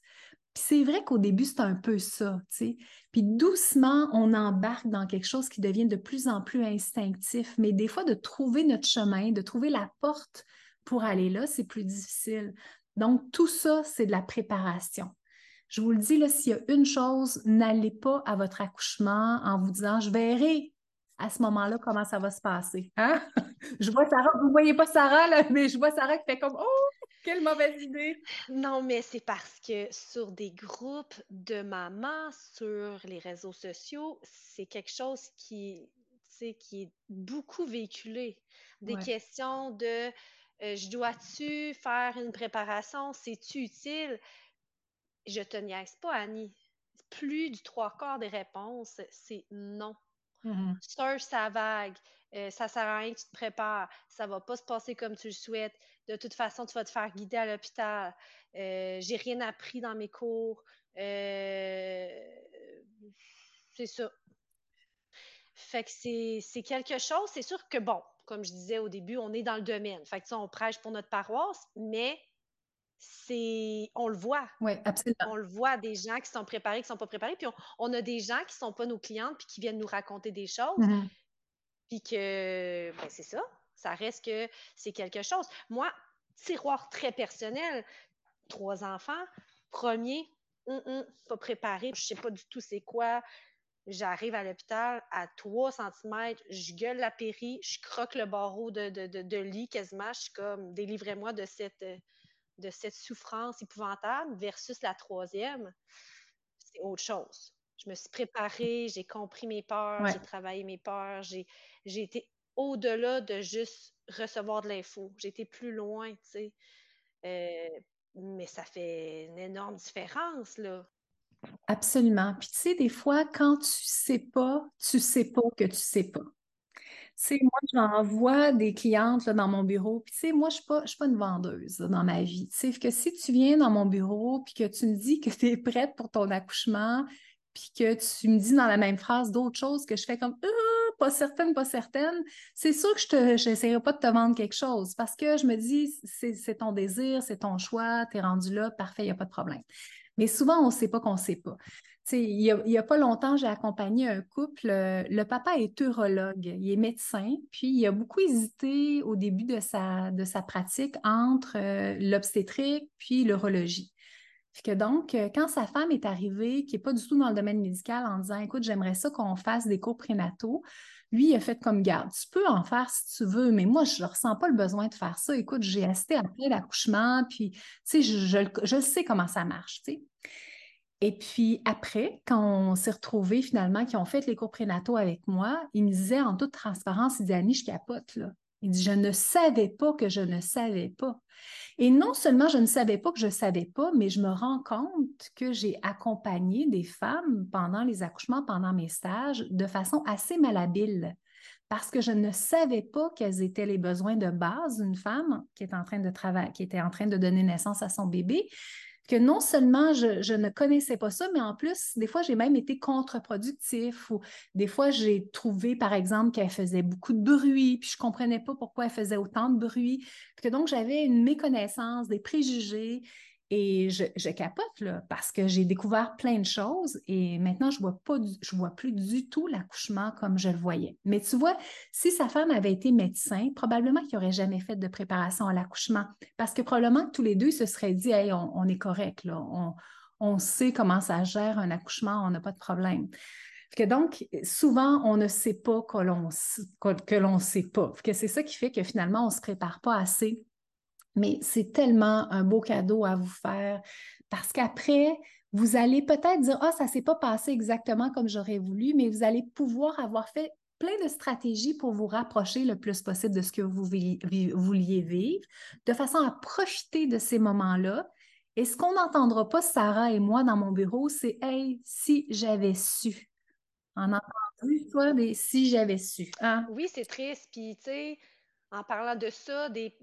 Puis c'est vrai qu'au début, c'est un peu ça, tu sais. Puis doucement, on embarque dans quelque chose qui devient de plus en plus instinctif. Mais des fois, de trouver notre chemin, de trouver la porte pour aller là, c'est plus difficile. Donc, tout ça, c'est de la préparation. Je vous le dis, là, s'il y a une chose, n'allez pas à votre accouchement en vous disant, je verrai à ce moment-là comment ça va se passer. Hein? je vois Sarah, vous ne voyez pas Sarah, là, mais je vois Sarah qui fait comme, oh, quelle mauvaise idée! Non, mais c'est parce que sur des groupes de mamans, sur les réseaux sociaux, c'est quelque chose qui, qui est beaucoup véhiculé. Des questions de euh, je dois-tu faire une préparation? C'est-tu utile? Je te niaise pas, Annie. Plus du trois quarts des réponses, c'est non. Mm Surf sa vague. Euh, ça sert à rien que tu te prépares. Ça va pas se passer comme tu le souhaites. De toute façon, tu vas te faire guider à l'hôpital. Euh, j'ai rien appris dans mes cours. Euh, c'est ça. Fait que c'est quelque chose. C'est sûr que, bon, comme je disais au début, on est dans le domaine. Fait que ça, on prêche pour notre paroisse, mais c'est on le voit. Oui, absolument. On le voit des gens qui sont préparés, qui sont pas préparés, puis on, a des gens qui sont pas nos clientes puis qui viennent nous raconter des choses. Mm-hmm. Puis que ben, c'est ça, ça reste que c'est quelque chose. Moi, tiroir très personnel, trois enfants, premier, hum, hum, pas préparé, je sais pas du tout c'est quoi. J'arrive à l'hôpital à 3 cm, je gueule la péri, je croque le barreau de, de lit quasiment. Je suis comme, délivrez-moi de cette, de cette souffrance épouvantable versus la troisième, c'est autre chose. Je me suis préparée, j'ai compris mes peurs, j'ai travaillé mes peurs, j'ai, été au-delà de juste recevoir de l'info. J'ai été plus loin, tu sais. Euh, mais ça fait une énorme différence, là. Absolument. Puis tu sais, des fois, quand tu sais pas, tu sais pas que tu sais pas sais, moi, j'envoie des clientes dans mon bureau. Puis, tu sais, moi, je ne suis, pas une vendeuse dans ma vie. Tu sais, que si tu viens dans mon bureau puis que tu me dis que tu es prête pour ton accouchement, puis que tu me dis dans la même phrase d'autres choses que je fais comme ah, pas certaine, pas certaine, c'est sûr que je n'essaierai pas de te vendre quelque chose parce que je me dis c'est ton désir, c'est ton choix, tu es rendu là, parfait, il n'y a pas de problème. Mais souvent, on ne sait pas qu'on ne sait pas il n'y a, pas longtemps, j'ai accompagné un couple. Euh, le papa est urologue, il est médecin, puis il a beaucoup hésité au début de sa, de sa pratique entre euh, l'obstétrique puis l'urologie. que donc, euh, quand sa femme est arrivée, qui n'est pas du tout dans le domaine médical, en disant Écoute, j'aimerais ça qu'on fasse des cours prénataux, lui, il a fait comme garde. Tu peux en faire si tu veux, mais moi, je ne ressens pas le besoin de faire ça. Écoute, j'ai assisté à plein d'accouchements, puis je, je, je, sais comment ça marche. sais. Et puis après, quand on s'est retrouvés finalement, qui ont fait les cours prénataux avec moi, il me disait en toute transparence, il dit Annie, je capote là. Il dit Je ne savais pas que je ne savais pas. Et non seulement je ne savais pas que je ne savais pas, mais je me rends compte que j'ai accompagné des femmes pendant les accouchements, pendant mes stages, de façon assez malhabile. Parce que je ne savais pas quels étaient les besoins de base d'une femme qui, est en train de qui était en train de donner naissance à son bébé que non seulement je, ne connaissais pas ça, mais en plus, des fois, j'ai même été contre-productif ou des fois, j'ai trouvé, par exemple, qu'elle faisait beaucoup de bruit, puis je ne comprenais pas pourquoi elle faisait autant de bruit. que donc, j'avais une méconnaissance, des préjugés et je, capote là, parce que j'ai découvert plein de choses et maintenant, je vois pas, je vois plus du tout l'accouchement comme je le voyais. Mais tu vois, si sa femme avait été médecin, probablement qu'il n'aurait jamais fait de préparation à l'accouchement parce que probablement que tous les deux se seraient dit, hey, on, est correct, on, sait comment ça gère un accouchement, on n'a pas de problème. Que donc, souvent, on ne sait pas que l'on que l'on sait pas. Que c'est ça qui fait que finalement, on ne se prépare pas assez mais c'est tellement un beau cadeau à vous faire parce qu'après, vous allez peut-être dire, ah, ça ne s'est pas passé exactement comme j'aurais voulu, mais vous allez pouvoir avoir fait plein de stratégies pour vous rapprocher le plus possible de ce que vous vouliez vivre, de façon à profiter de ces moments-là. Et ce qu'on n'entendra pas, Sarah et moi, dans mon bureau, c'est Hey, si j'avais su. En entendu, toi, des si j'avais su. Hein? Oui, c'est triste. Puis, tu sais, en parlant de ça, des,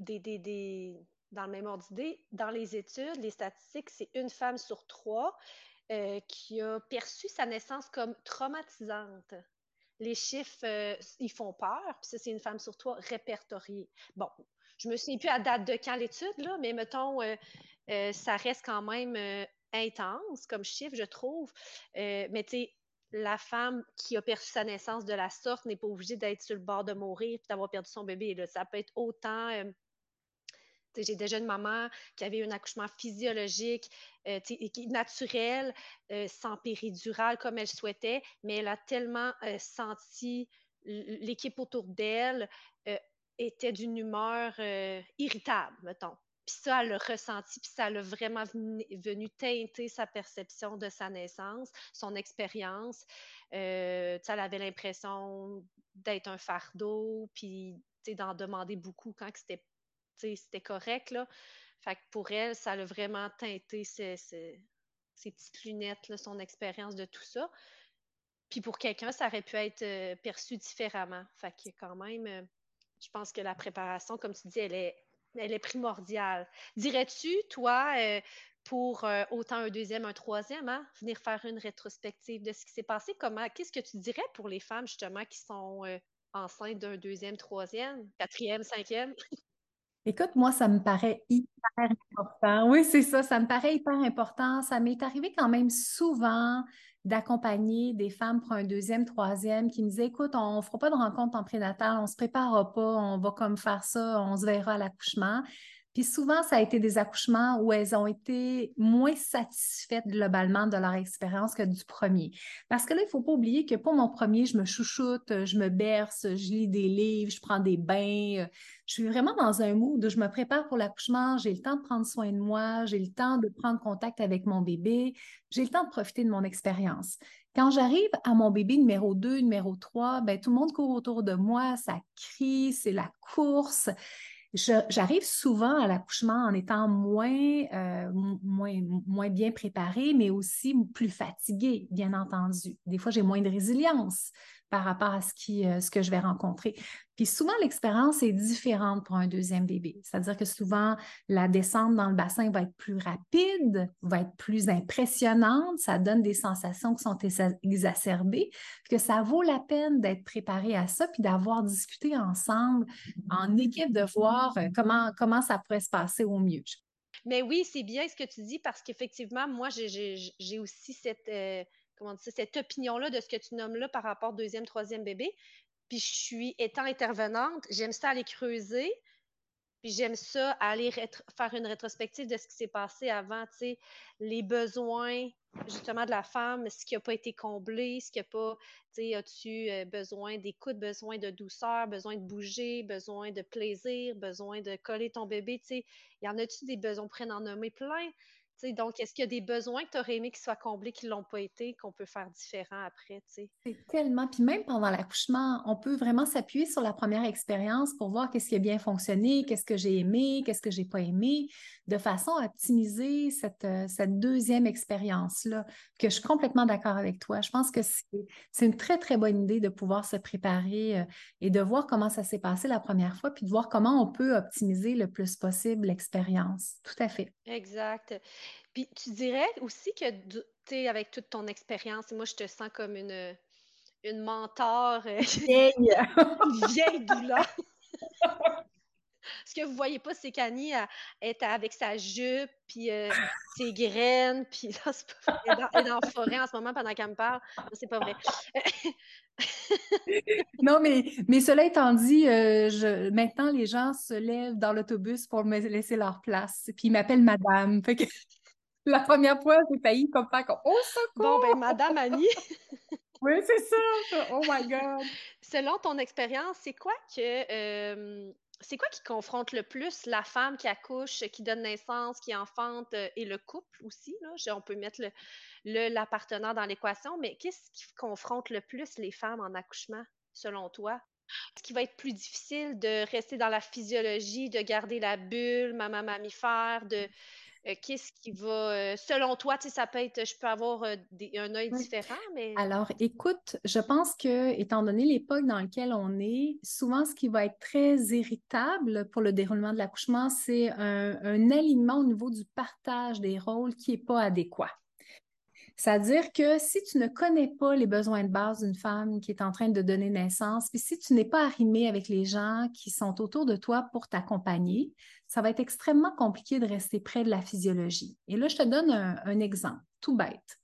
dans le même ordre d'idée, dans les études, les statistiques, c'est une femme sur trois qui a perçu sa naissance comme traumatisante les chiffres, euh, ils font peur. Puis ça, c'est une femme sur toi répertoriée. Bon, je me souviens plus à date de quand l'étude, là, mais mettons, euh, euh, ça reste quand même intense comme chiffre, je trouve. mais tu sais, la femme qui a perçu sa naissance de la sorte n'est pas obligée d'être sur le bord de mourir et d'avoir perdu son bébé. Ça peut être autant j'ai déjà une maman qui avait un accouchement physiologique, euh, naturel, euh, sans péridurale comme elle souhaitait, mais elle a tellement euh, senti l'équipe autour d'elle était d'une humeur irritable, mettons. Puis ça, elle l'a ressenti, puis ça l'a vraiment venu, teinter sa perception de sa naissance, son expérience. elle avait l'impression d'être un fardeau, puis d'en demander beaucoup quand c'était c'était correct, là. Fait que pour elle, ça a vraiment teinté ses, petites lunettes, son expérience de tout ça. Puis pour quelqu'un, ça aurait pu être euh, perçu différemment. Fait que quand même, euh, je pense que la préparation, comme tu dis, elle est, elle est primordiale. Dirais-tu, toi, euh, pour autant un deuxième, un troisième, hein, venir faire une rétrospective de ce qui s'est passé, comment, qu'est-ce que tu dirais pour les femmes, justement, qui sont enceintes d'un deuxième, troisième, quatrième, cinquième? Écoute, moi, ça me paraît hyper important. Oui, c'est ça, ça me paraît hyper important. Ça m'est arrivé quand même souvent d'accompagner des femmes pour un deuxième, troisième qui me disaient, écoute, on ne fera pas de rencontre en prénatal, on ne se préparera pas, on va comme faire ça, on se verra à l'accouchement. Puis souvent, ça a été des accouchements où elles ont été moins satisfaites globalement de leur expérience que du premier. Parce que là, il ne faut pas oublier que pour mon premier, je me chouchoute, je me berce, je lis des livres, je prends des bains. Je suis vraiment dans un mood où je me prépare pour l'accouchement, j'ai le temps de prendre soin de moi, j'ai le temps de prendre contact avec mon bébé, j'ai le temps de profiter de mon expérience. Quand j'arrive à mon bébé numéro 2, numéro 3, ben, tout le monde court autour de moi, ça crie, c'est la course j'arrive souvent à l'accouchement en étant moins, euh, moins bien préparée, mais aussi plus fatiguée, bien entendu. Des fois, j'ai moins de résilience par rapport à euh, ce que je vais rencontrer. Puis souvent, l'expérience est différente pour un deuxième bébé. C'est-à-dire que souvent, la descente dans le bassin va être plus rapide, va être plus impressionnante, ça donne des sensations qui sont exacerbées, que ça vaut la peine d'être préparé à ça, puis d'avoir discuté ensemble en équipe de voir euh, comment, comment ça pourrait se passer au mieux. Mais oui, c'est bien ce que tu dis parce qu'effectivement, moi, j'ai aussi cette, euh, comment cette opinion-là de ce que tu nommes là par rapport au deuxième, troisième bébé. Puis je suis, étant intervenante, j'aime ça aller creuser, puis j'aime ça aller faire une rétrospective de ce qui s'est passé avant, tu sais, les besoins justement de la femme, ce qui n'a pas été comblé, ce qui n'a pas, tu sais, as-tu euh, besoin d'écoute, besoin de douceur, besoin de bouger, besoin de plaisir, besoin de coller ton bébé, tu sais, y en a-tu des besoins, prennent en nommer plein? Donc, est-ce qu'il y a des besoins que tu aurais aimé qu'ils soient comblés, qui ne l'ont pas été, qu'on peut faire différent après? C'est tellement. Puis même pendant l'accouchement, on peut vraiment s'appuyer sur la première expérience pour voir qu'est-ce qui a bien fonctionné, qu'est-ce que j'ai aimé, qu'est-ce que j'ai pas aimé, de façon à optimiser cette, euh, cette deuxième expérience-là, que je suis complètement d'accord avec toi. Je pense que c'est une très, très bonne idée de pouvoir se préparer euh, et de voir comment ça s'est passé la première fois, puis de voir comment on peut optimiser le plus possible l'expérience. Tout à fait. Exact. Puis tu dirais aussi que, tu sais, avec toute ton expérience, moi, je te sens comme une, une mentor, euh, *laughs* vieille, vieille douleur. Ce que vous voyez pas, c'est qu'Annie est avec sa jupe, puis euh, ses graines, puis là, pas... elle, est dans, la forêt en ce moment pendant qu'elle me parle. C'est pas vrai. *laughs* non, mais, mais cela étant dit, euh, je, maintenant, les gens se lèvent dans l'autobus pour me laisser leur place, puis ils m'appellent madame. Fait que la première fois, j'ai failli comme faire comme « Oh, Bon, ben, madame Annie... *laughs* oui, c'est ça! Oh my God! Selon ton expérience, c'est quoi que... Euh, c'est quoi qui confronte le plus la femme qui accouche, qui donne naissance, qui enfante euh, et le couple aussi? Là? On peut mettre le, la partenaire dans l'équation, mais qu'est-ce qui confronte le plus les femmes en accouchement, selon toi? Ce qui va être plus difficile de rester dans la physiologie, de garder la bulle, maman mammifère, de, euh, qu'est-ce qui va, euh, selon toi, ça peut être, je peux avoir euh, un œil différent, mais... Alors, écoute, je pense que, étant donné l'époque dans laquelle on est, souvent, ce qui va être très irritable pour le déroulement de l'accouchement, c'est un, alignement au niveau du partage des rôles qui n'est pas adéquat. C'est-à-dire que si tu ne connais pas les besoins de base d'une femme qui est en train de donner naissance, puis si tu n'es pas arrimé avec les gens qui sont autour de toi pour t'accompagner, ça va être extrêmement compliqué de rester près de la physiologie. Et là, je te donne un, exemple tout bête.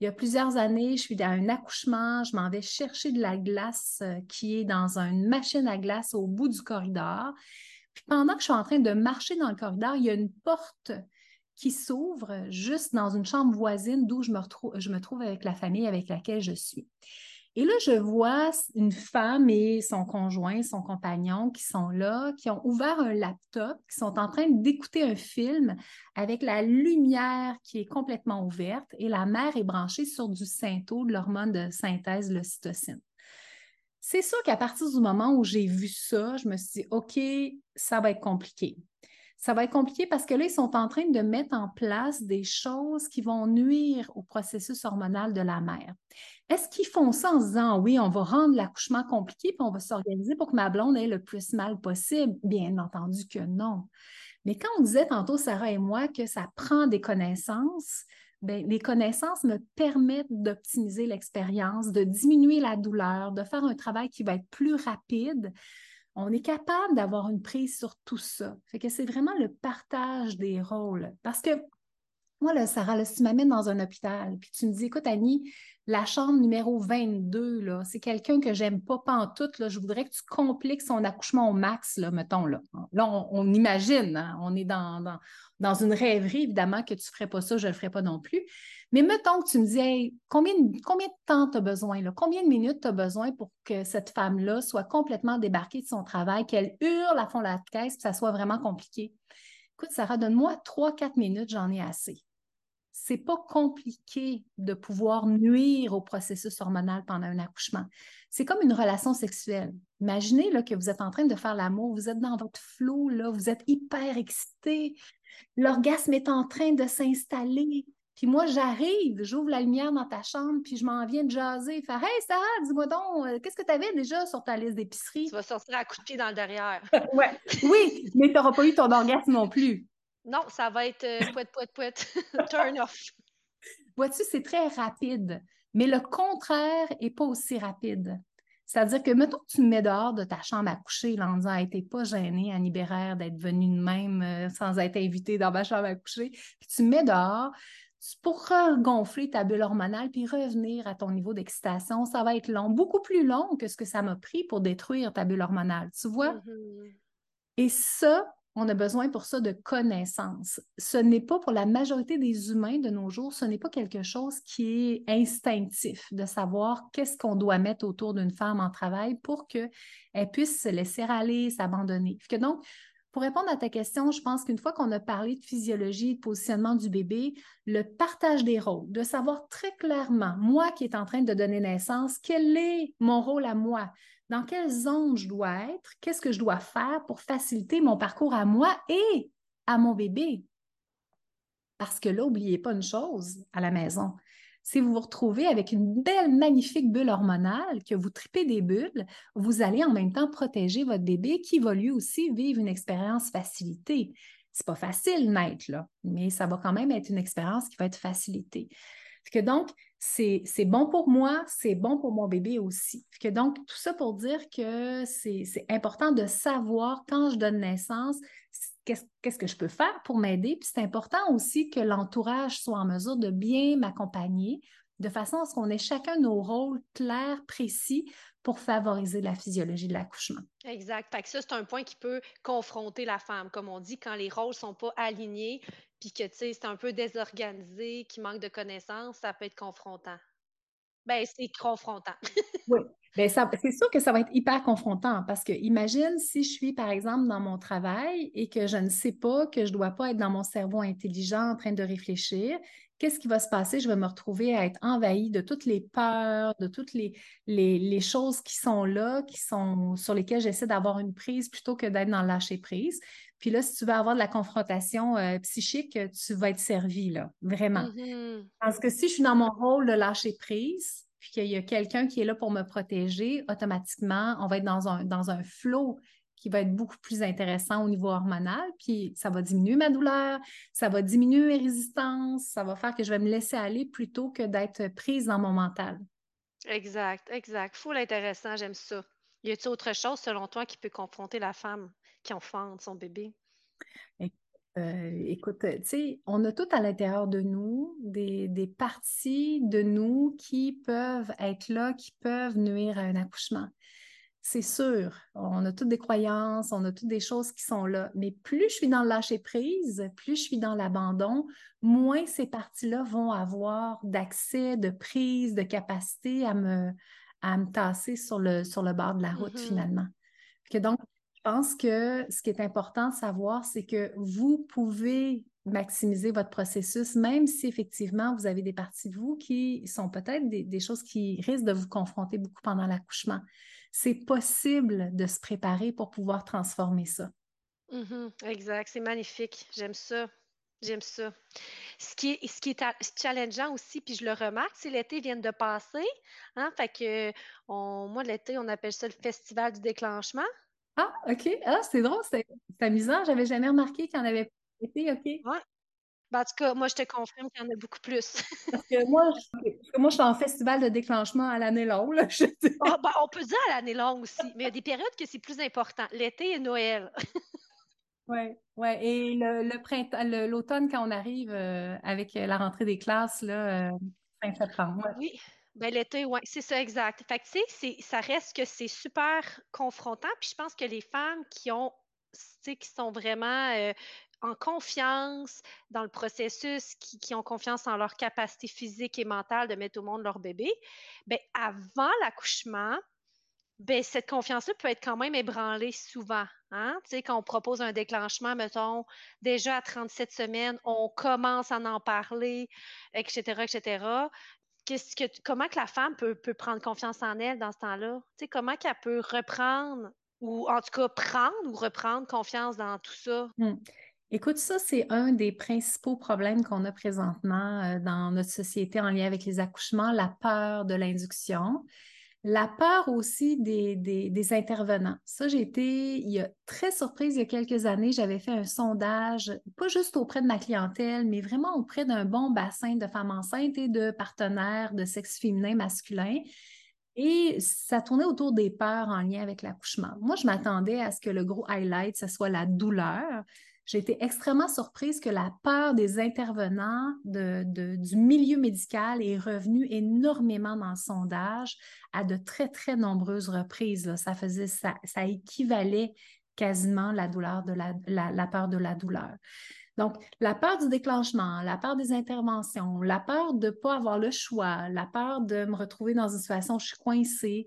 Il y a plusieurs années, je suis dans un accouchement, je m'en vais chercher de la glace euh, qui est dans une machine à glace au bout du corridor. Puis pendant que je suis en train de marcher dans le corridor, il y a une porte qui s'ouvre juste dans une chambre voisine d'où je me, trouve avec la famille avec laquelle je suis. Et là, je vois une femme et son conjoint, son compagnon qui sont là, qui ont ouvert un laptop, qui sont en train d'écouter un film avec la lumière qui est complètement ouverte et la mère est branchée sur du synto, de l'hormone de synthèse, l'ocytocine. C'est sûr qu'à partir du moment où j'ai vu ça, je me suis dit, OK, ça va être compliqué ça va être compliqué parce que là, ils sont en train de mettre en place des choses qui vont nuire au processus hormonal de la mère. Est-ce qu'ils font ça en disant, oui, on va rendre l'accouchement compliqué, puis on va s'organiser pour que ma blonde ait le plus mal possible? Bien entendu que non. Mais quand on disait tantôt, Sarah et moi, que ça prend des connaissances, bien, les connaissances me permettent d'optimiser l'expérience, de diminuer la douleur, de faire un travail qui va être plus rapide on est capable d'avoir une prise sur tout ça. Fait que c'est vraiment le partage des rôles. Parce que moi, là, Sarah, si tu m'amènes dans un hôpital, puis tu me dis, écoute, Annie, la chambre numéro 22, là, c'est quelqu'un que j'aime pas pantoute, là, je voudrais que tu compliques son accouchement au max, là, mettons, là. Là, on, imagine, hein, on est dans, dans, une rêverie, évidemment, que tu ferais pas ça, je ne le ferais pas non plus. Mais mettons que tu me dis, combien, combien de temps tu as besoin, là? combien de minutes tu as besoin pour que cette femme-là soit complètement débarquée de son travail, qu'elle hurle à fond la caisse, que ça soit vraiment compliqué? Écoute, Sarah, donne-moi trois, quatre minutes, j'en ai assez c'est pas compliqué de pouvoir nuire au processus hormonal pendant un accouchement. C'est comme une relation sexuelle. Imaginez là, que vous êtes en train de faire l'amour, vous êtes dans votre flot, vous êtes hyper excité, l'orgasme est en train de s'installer. Puis moi, j'arrive, j'ouvre la lumière dans ta chambre, puis je m'en viens de jaser. Faire Hey Sarah, dis-moi donc, euh, qu'est-ce que tu avais déjà sur ta liste d'épicerie? Tu vas sortir à coucher dans le derrière. *laughs* ouais. Oui, mais tu n'auras pas eu ton orgasme non plus. Non, ça va être euh, pouet, pouet, pouet, *laughs* turn off. Vois-tu, c'est très rapide, mais le contraire n'est pas aussi rapide. C'est-à-dire que, mettons que tu me mets dehors de ta chambre à coucher là, en disant hey, T'es pas gêné, Annie Bérère, d'être venue de même euh, sans être invitée dans ma chambre à coucher. Puis tu me mets dehors, tu pourras gonfler ta bulle hormonale puis revenir à ton niveau d'excitation. Ça va être long, beaucoup plus long que ce que ça m'a pris pour détruire ta bulle hormonale. Tu vois? Mm-hmm. Et ça, on a besoin pour ça de connaissances. Ce n'est pas pour la majorité des humains de nos jours, ce n'est pas quelque chose qui est instinctif de savoir qu'est-ce qu'on doit mettre autour d'une femme en travail pour qu'elle puisse se laisser aller, s'abandonner. Donc, pour répondre à ta question, je pense qu'une fois qu'on a parlé de physiologie, de positionnement du bébé, le partage des rôles, de savoir très clairement, moi qui est en train de donner naissance, quel est mon rôle à moi? dans quelle zone je dois être, qu'est-ce que je dois faire pour faciliter mon parcours à moi et à mon bébé? Parce que là, n'oubliez pas une chose à la maison. Si vous vous retrouvez avec une belle, magnifique bulle hormonale, que vous tripez des bulles, vous allez en même temps protéger votre bébé qui va lui aussi vivre une expérience facilitée. C'est pas facile naître, mais ça va quand même être une expérience qui va être facilitée. Que donc, c'est bon pour moi, c'est bon pour mon bébé aussi. Que donc, tout ça pour dire que c'est important de savoir quand je donne naissance, qu'est-ce que je peux faire pour m'aider? Puis c'est important aussi que l'entourage soit en mesure de bien m'accompagner de façon à ce qu'on ait chacun nos rôles clairs, précis pour favoriser la physiologie de l'accouchement. Exact. Fait ça, c'est un point qui peut confronter la femme. Comme on dit, quand les rôles ne sont pas alignés, puis que, c'est un peu désorganisé, qui manque de connaissances, ça peut être confrontant. Ben, c'est confrontant. *laughs* oui. Ben, c'est sûr que ça va être hyper confrontant parce que imagine si je suis, par exemple, dans mon travail et que je ne sais pas que je ne dois pas être dans mon cerveau intelligent en train de réfléchir qu'est-ce qui va se passer? Je vais me retrouver à être envahie de toutes les peurs, de toutes les, les, choses qui sont là, qui sont sur lesquelles j'essaie d'avoir une prise plutôt que d'être dans le lâcher prise. Puis là, si tu veux avoir de la confrontation euh, psychique, tu vas être servi, là, vraiment. Mm-hmm. Parce que si je suis dans mon rôle de lâcher prise, puis qu'il y a quelqu'un qui est là pour me protéger, automatiquement, on va être dans un, dans un flot qui va être beaucoup plus intéressant au niveau hormonal, puis ça va diminuer ma douleur, ça va diminuer mes résistances, ça va faire que je vais me laisser aller plutôt que d'être prise dans mon mental. Exact, exact. Full intéressant, j'aime ça. Y a-t-il autre chose, selon toi, qui peut confronter la femme? Qui enfante son bébé? Euh, écoute, tu sais, on a tout à l'intérieur de nous des, parties de nous qui peuvent être là, qui peuvent nuire à un accouchement. C'est sûr, on a toutes des croyances, on a toutes des choses qui sont là, mais plus je suis dans le lâcher prise, plus je suis dans l'abandon, moins ces parties-là vont avoir d'accès, de prise, de capacité à me, à me tasser sur le, sur le bord de la route mm-hmm. finalement. Que donc, je pense que ce qui est important de savoir, c'est que vous pouvez maximiser votre processus, même si effectivement vous avez des parties de vous qui sont peut-être des, choses qui risquent de vous confronter beaucoup pendant l'accouchement. C'est possible de se préparer pour pouvoir transformer ça. Mm-hmm. exact, c'est magnifique. J'aime ça. J'aime ça. Ce qui est, ce qui est challengeant aussi, puis je le remarque, c'est l'été vient de passer. Hein, fait que moi, l'été, on appelle ça le festival du déclenchement. Ah, OK. Ah, c'est drôle, c'est amusant. J'avais jamais remarqué qu'il y en avait été, OK. Ouais. Ben, en tout cas, moi, je te confirme qu'il y en a beaucoup plus. *laughs* Parce que moi, je, moi, je suis en festival de déclenchement à l'année longue. Là, ah, ben, on peut dire à l'année longue aussi, mais il y a des périodes que c'est plus important, l'été et Noël. *laughs* oui, oui. Et le, printemps, l'automne, quand on arrive euh, avec la rentrée des classes, là, euh, fin septembre. Oui. Ben, l'été, oui, c'est ça, exact. Fait que, tu sais, ça reste que c'est super confrontant. Puis je pense que les femmes qui ont, qui sont vraiment euh, en confiance dans le processus, qui, ont confiance en leur capacité physique et mentale de mettre au monde leur bébé, ben, avant l'accouchement, ben, cette confiance-là peut être quand même ébranlée souvent. Hein? Tu sais, quand on propose un déclenchement, mettons, déjà à 37 semaines, on commence à en parler, etc., etc comment que la femme peut, prendre confiance en elle dans ce temps-là? comment qu'elle peut reprendre ou en tout cas prendre ou reprendre confiance dans tout ça? Hmm. Écoute, ça, c'est un des principaux problèmes qu'on a présentement euh, dans notre société en lien avec les accouchements, la peur de l'induction. La peur aussi des, intervenants. Ça, j'ai été très surprise il y a quelques années. J'avais fait un sondage, pas juste auprès de ma clientèle, mais vraiment auprès d'un bon bassin de femmes enceintes et de partenaires de sexe féminin, masculin. Et ça tournait autour des peurs en lien avec l'accouchement. Moi, je m'attendais à ce que le gros highlight, ce soit la douleur. J'ai été extrêmement surprise que la peur des intervenants du milieu médical est revenue énormément dans le sondage à de très, très nombreuses reprises. Ça faisait, ça, équivalait quasiment la douleur de la, la, peur de la douleur. Donc, la peur du déclenchement, la peur des interventions, la peur de ne pas avoir le choix, la peur de me retrouver dans une situation où je suis coincée,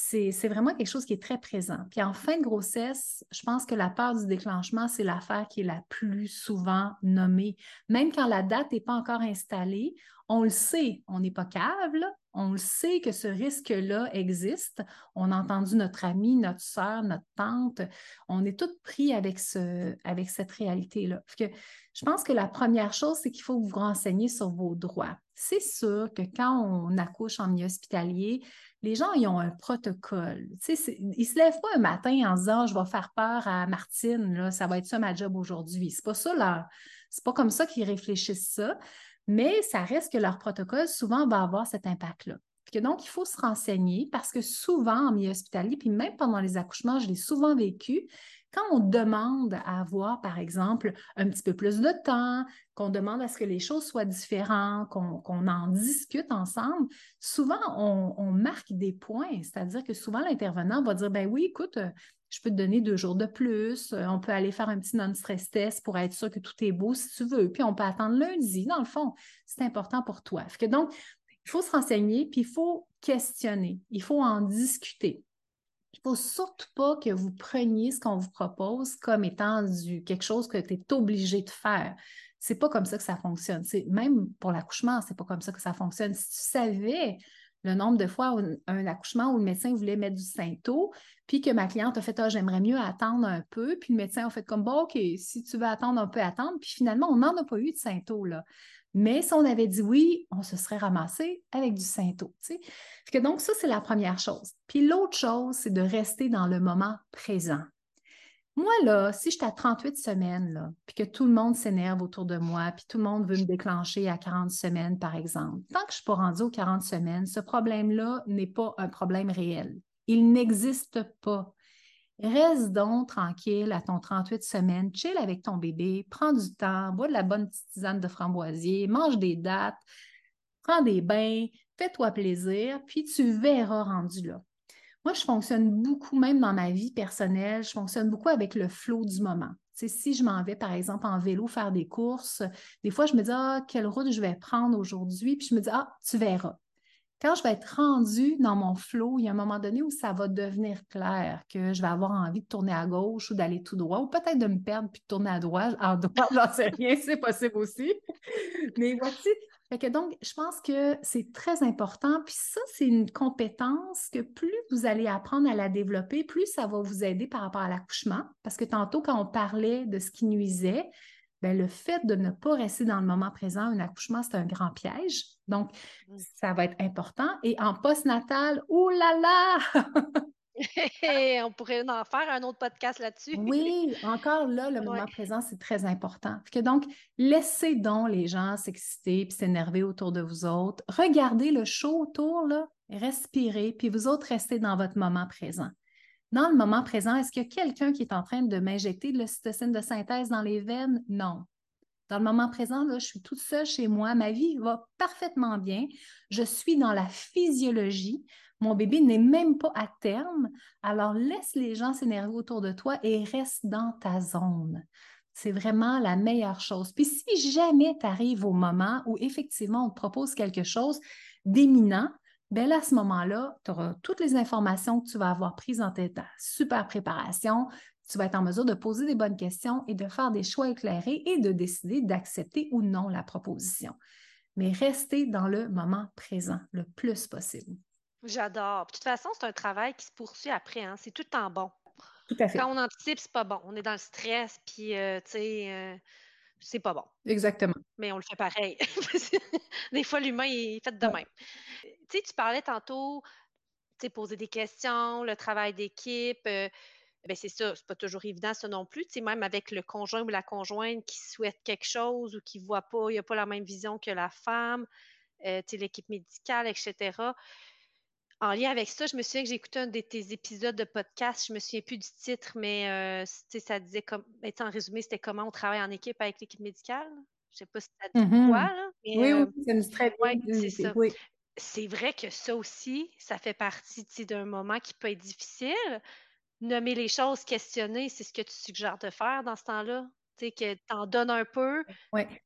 c'est vraiment quelque chose qui est très présent. Puis en fin de grossesse, je pense que la peur du déclenchement, c'est l'affaire qui est la plus souvent nommée. Même quand la date n'est pas encore installée, on le sait, on n'est pas câble, on le sait que ce risque-là existe. On a entendu notre amie, notre soeur, notre tante. On est toutes pris avec cette réalité-là. Je pense que la première chose, c'est qu'il faut vous renseigner sur vos droits. C'est sûr que quand on accouche en milieu hospitalier, les gens, ils ont un protocole. ils ne se lèvent pas un matin en disant, je vais faire peur à Martine, ça va être ça ma job aujourd'hui. C'est pas ça là. C'est pas comme ça qu'ils réfléchissent ça, mais ça reste que leur protocole souvent va avoir cet impact-là. Donc, il faut se renseigner parce que souvent en milieu hospitalier, puis même pendant les accouchements, je l'ai souvent vécu, quand on demande à avoir, par exemple, un petit peu plus de temps, qu'on demande à ce que les choses soient différentes, qu'on en discute ensemble, souvent on, marque des points. C'est-à-dire que souvent l'intervenant va dire, ben oui, écoute, euh, je peux te donner deux jours de plus, euh, on peut aller faire un petit non-stress test pour être sûr que tout est beau si tu veux, puis on peut attendre lundi. Dans le fond, c'est important pour toi. donc, il faut se renseigner, puis il faut questionner, il faut en discuter. Faut surtout pas que vous preniez ce qu'on vous propose comme étant du, quelque chose que tu es obligé de faire. C'est pas comme ça que ça fonctionne. Même pour l'accouchement, c'est pas comme ça que ça fonctionne. Si tu savais le nombre de fois où un accouchement où le médecin voulait mettre du synto, puis que ma cliente a fait ah, j'aimerais mieux attendre un peu, puis le médecin a fait comme bon, OK, si tu veux attendre, on peut attendre, puis finalement, on n'en a pas eu de synto. Là. Mais si on avait dit oui, on se serait ramassé avec du synto. Que donc, ça, c'est la première chose. Puis l'autre chose, c'est de rester dans le moment présent. Moi, là, si je suis à 38 semaines, là, puis que tout le monde s'énerve autour de moi, puis tout le monde veut me déclencher à 40 semaines, par exemple, tant que je ne suis pas rendue aux 40 semaines, ce problème-là n'est pas un problème réel. Il n'existe pas. Reste donc tranquille à ton 38 semaines, chill avec ton bébé, prends du temps, bois de la bonne petite tisane de framboisier, mange des dates, prends des bains, fais-toi plaisir, puis tu verras rendu là. Moi, je fonctionne beaucoup, même dans ma vie personnelle, je fonctionne beaucoup avec le flot du moment. si je m'en vais, par exemple, en vélo faire des courses, des fois, je me dis, ah, quelle route je vais prendre aujourd'hui? Puis je me dis, ah, tu verras. Quand je vais être rendue dans mon flot, il y a un moment donné où ça va devenir clair que je vais avoir envie de tourner à gauche ou d'aller tout droit, ou peut-être de me perdre puis de tourner à droite. *laughs* À droite, j'en sais rien, c'est possible aussi. Mais voici, que donc, je pense que c'est très important. Puis ça, c'est une compétence que plus vous allez apprendre à la développer, plus ça va vous aider par rapport à l'accouchement. Parce que tantôt, quand on parlait de ce qui nuisait, bien, le fait de ne pas rester dans le moment présent, un accouchement, c'est un grand piège. Donc, mmh. ça va être important. Et en post-natal, oh là là! on pourrait en faire un autre podcast là-dessus. oui, encore là, le moment présent, c'est très important. Que donc, laissez donc les gens s'exciter puis s'énerver autour de vous autres. Regardez le show autour, là, respirez, puis vous autres, restez dans votre moment présent. Dans le moment présent, est-ce qu'il y a quelqu'un qui est en train de m'injecter de l'ocytocine de synthèse dans les veines? Non. Dans le moment présent, je suis toute seule chez moi, ma vie va parfaitement bien, je suis dans la physiologie, mon bébé n'est même pas à terme, alors laisse les gens s'énerver autour de toi et reste dans ta zone. C'est vraiment la meilleure chose. Puis si jamais tu arrives au moment où effectivement on te propose quelque chose d'éminent, bien à ce moment-là, tu auras toutes les informations que tu vas avoir prises en ta super préparation. Tu vas être en mesure de poser des bonnes questions et de faire des choix éclairés et de décider d'accepter ou non la proposition. Mais restez dans le moment présent le plus possible. J'adore. de toute façon, c'est un travail qui se poursuit après, hein. C'est tout le temps bon. Tout à fait. Quand on anticipe, c'est pas bon. On est dans le stress, puis, euh, tu sais, euh, c'est pas bon. Exactement. Mais on le fait pareil. *laughs* Des fois, l'humain est fait de même. Tu sais, tu parlais tantôt, tu sais, poser des questions, le travail d'équipe. Euh, ben c'est ça, c'est pas toujours évident ça non plus. Tu sais, même avec le conjoint ou la conjointe qui souhaite quelque chose ou qui voit pas, il n'y a pas la même vision que la femme, tu sais, l'équipe médicale, etc en lien avec ça, je me souviens que j'ai écouté un de tes épisodes de podcast. Je me souviens plus du titre, mais euh, ça disait comme, ben, en résumé, c'était comment on travaille en équipe avec l'équipe médicale. Je sais pas si ça dit mm-hmm. quoi, là. oui, oui, euh, ça nous très bien. c'est ça. C'est vrai que ça aussi, ça fait partie d'un moment qui peut être difficile. Nommer les choses, questionner, c'est ce que tu suggères de faire dans ce temps-là. Tu sais, que tu en donnes un peu.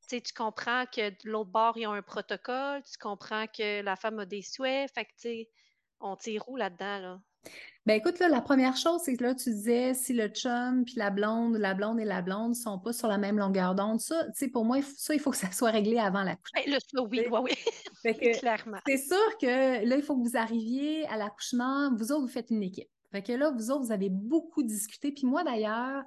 Tu tu comprends que de l'autre bord, il y a un protocole. Tu comprends que la femme a des souhaits. Fait que, tu sais, on tire où là-dedans, là? Ben écoute, là, la première chose, c'est que là, tu disais si le chum puis la blonde, la blonde et la blonde ne sont pas sur la même longueur d'onde, ça, tu sais, pour moi, ça, il faut que ça soit réglé avant l'accouchement. Ben, ça, oui, oui, oui. *laughs* Clairement. C'est sûr que là, il faut que vous arriviez à l'accouchement, vous autres, vous faites une équipe. Fait que là, vous autres, vous avez beaucoup discuté. Puis moi, d'ailleurs,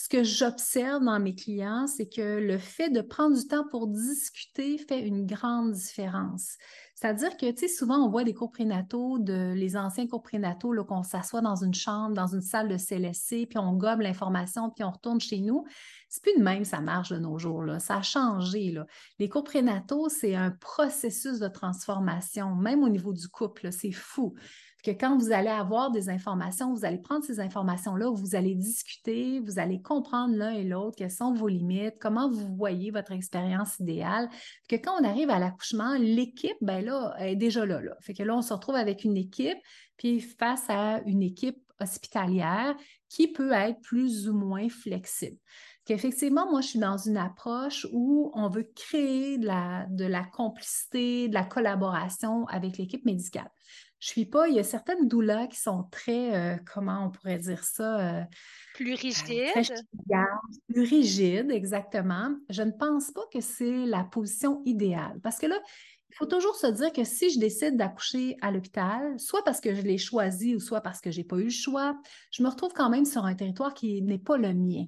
ce que j'observe dans mes clients, c'est que le fait de prendre du temps pour discuter fait une grande différence. C'est-à-dire que, tu souvent, on voit des cours prénataux, de, les anciens cours prénataux, qu'on s'assoit dans une chambre, dans une salle de CLSC, puis on gobe l'information, puis on retourne chez nous. C'est plus de même, ça marche de nos jours. Ça a changé. Les cours prénataux, c'est un processus de transformation, même au niveau du couple, c'est fou que quand vous allez avoir des informations, vous allez prendre ces informations-là, vous allez discuter, vous allez comprendre l'un et l'autre quelles sont vos limites, comment vous voyez votre expérience idéale. Que quand on arrive à l'accouchement, l'équipe, ben là, est déjà là, là. Fait que là, on se retrouve avec une équipe, puis face à une équipe hospitalière qui peut être plus ou moins flexible. Qu'effectivement, moi, je suis dans une approche où on veut créer de la, de la complicité, de la collaboration avec l'équipe médicale. Je suis pas, il y a certaines doulas qui sont très, euh, comment on pourrait dire ça? Euh, plus euh, rigides. plus rigides, exactement. Je ne pense pas que c'est la position idéale. Parce que là, il faut toujours se dire que si je décide d'accoucher à l'hôpital, soit parce que je l'ai choisi ou soit parce que je n'ai pas eu le choix, je me retrouve quand même sur un territoire qui n'est pas le mien.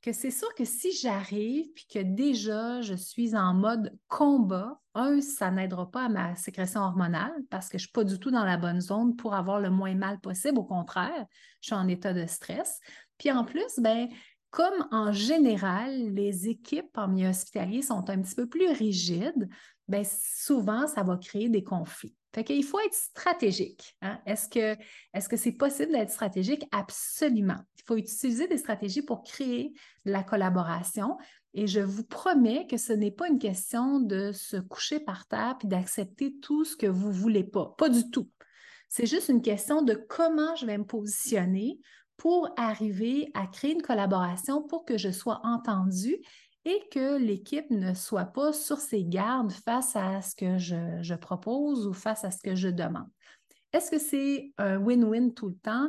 Que c'est sûr que si j'arrive puis que déjà je suis en mode combat, un, ça n'aidera pas à ma sécrétion hormonale parce que je ne suis pas du tout dans la bonne zone pour avoir le moins mal possible. Au contraire, je suis en état de stress. Puis en plus, ben, comme en général, les équipes en milieu hospitalier sont un petit peu plus rigides, ben, souvent, ça va créer des conflits. Fait qu'il faut être stratégique. Hein. Est-ce que est-ce que c'est possible d'être stratégique? Absolument. Faut utiliser des stratégies pour créer de la collaboration. Et je vous promets que ce n'est pas une question de se coucher par terre et d'accepter tout ce que vous ne voulez pas. Pas du tout. C'est juste une question de comment je vais me positionner pour arriver à créer une collaboration pour que je sois entendue et que l'équipe ne soit pas sur ses gardes face à ce que je, propose ou face à ce que je demande. Est-ce que c'est un win-win tout le temps?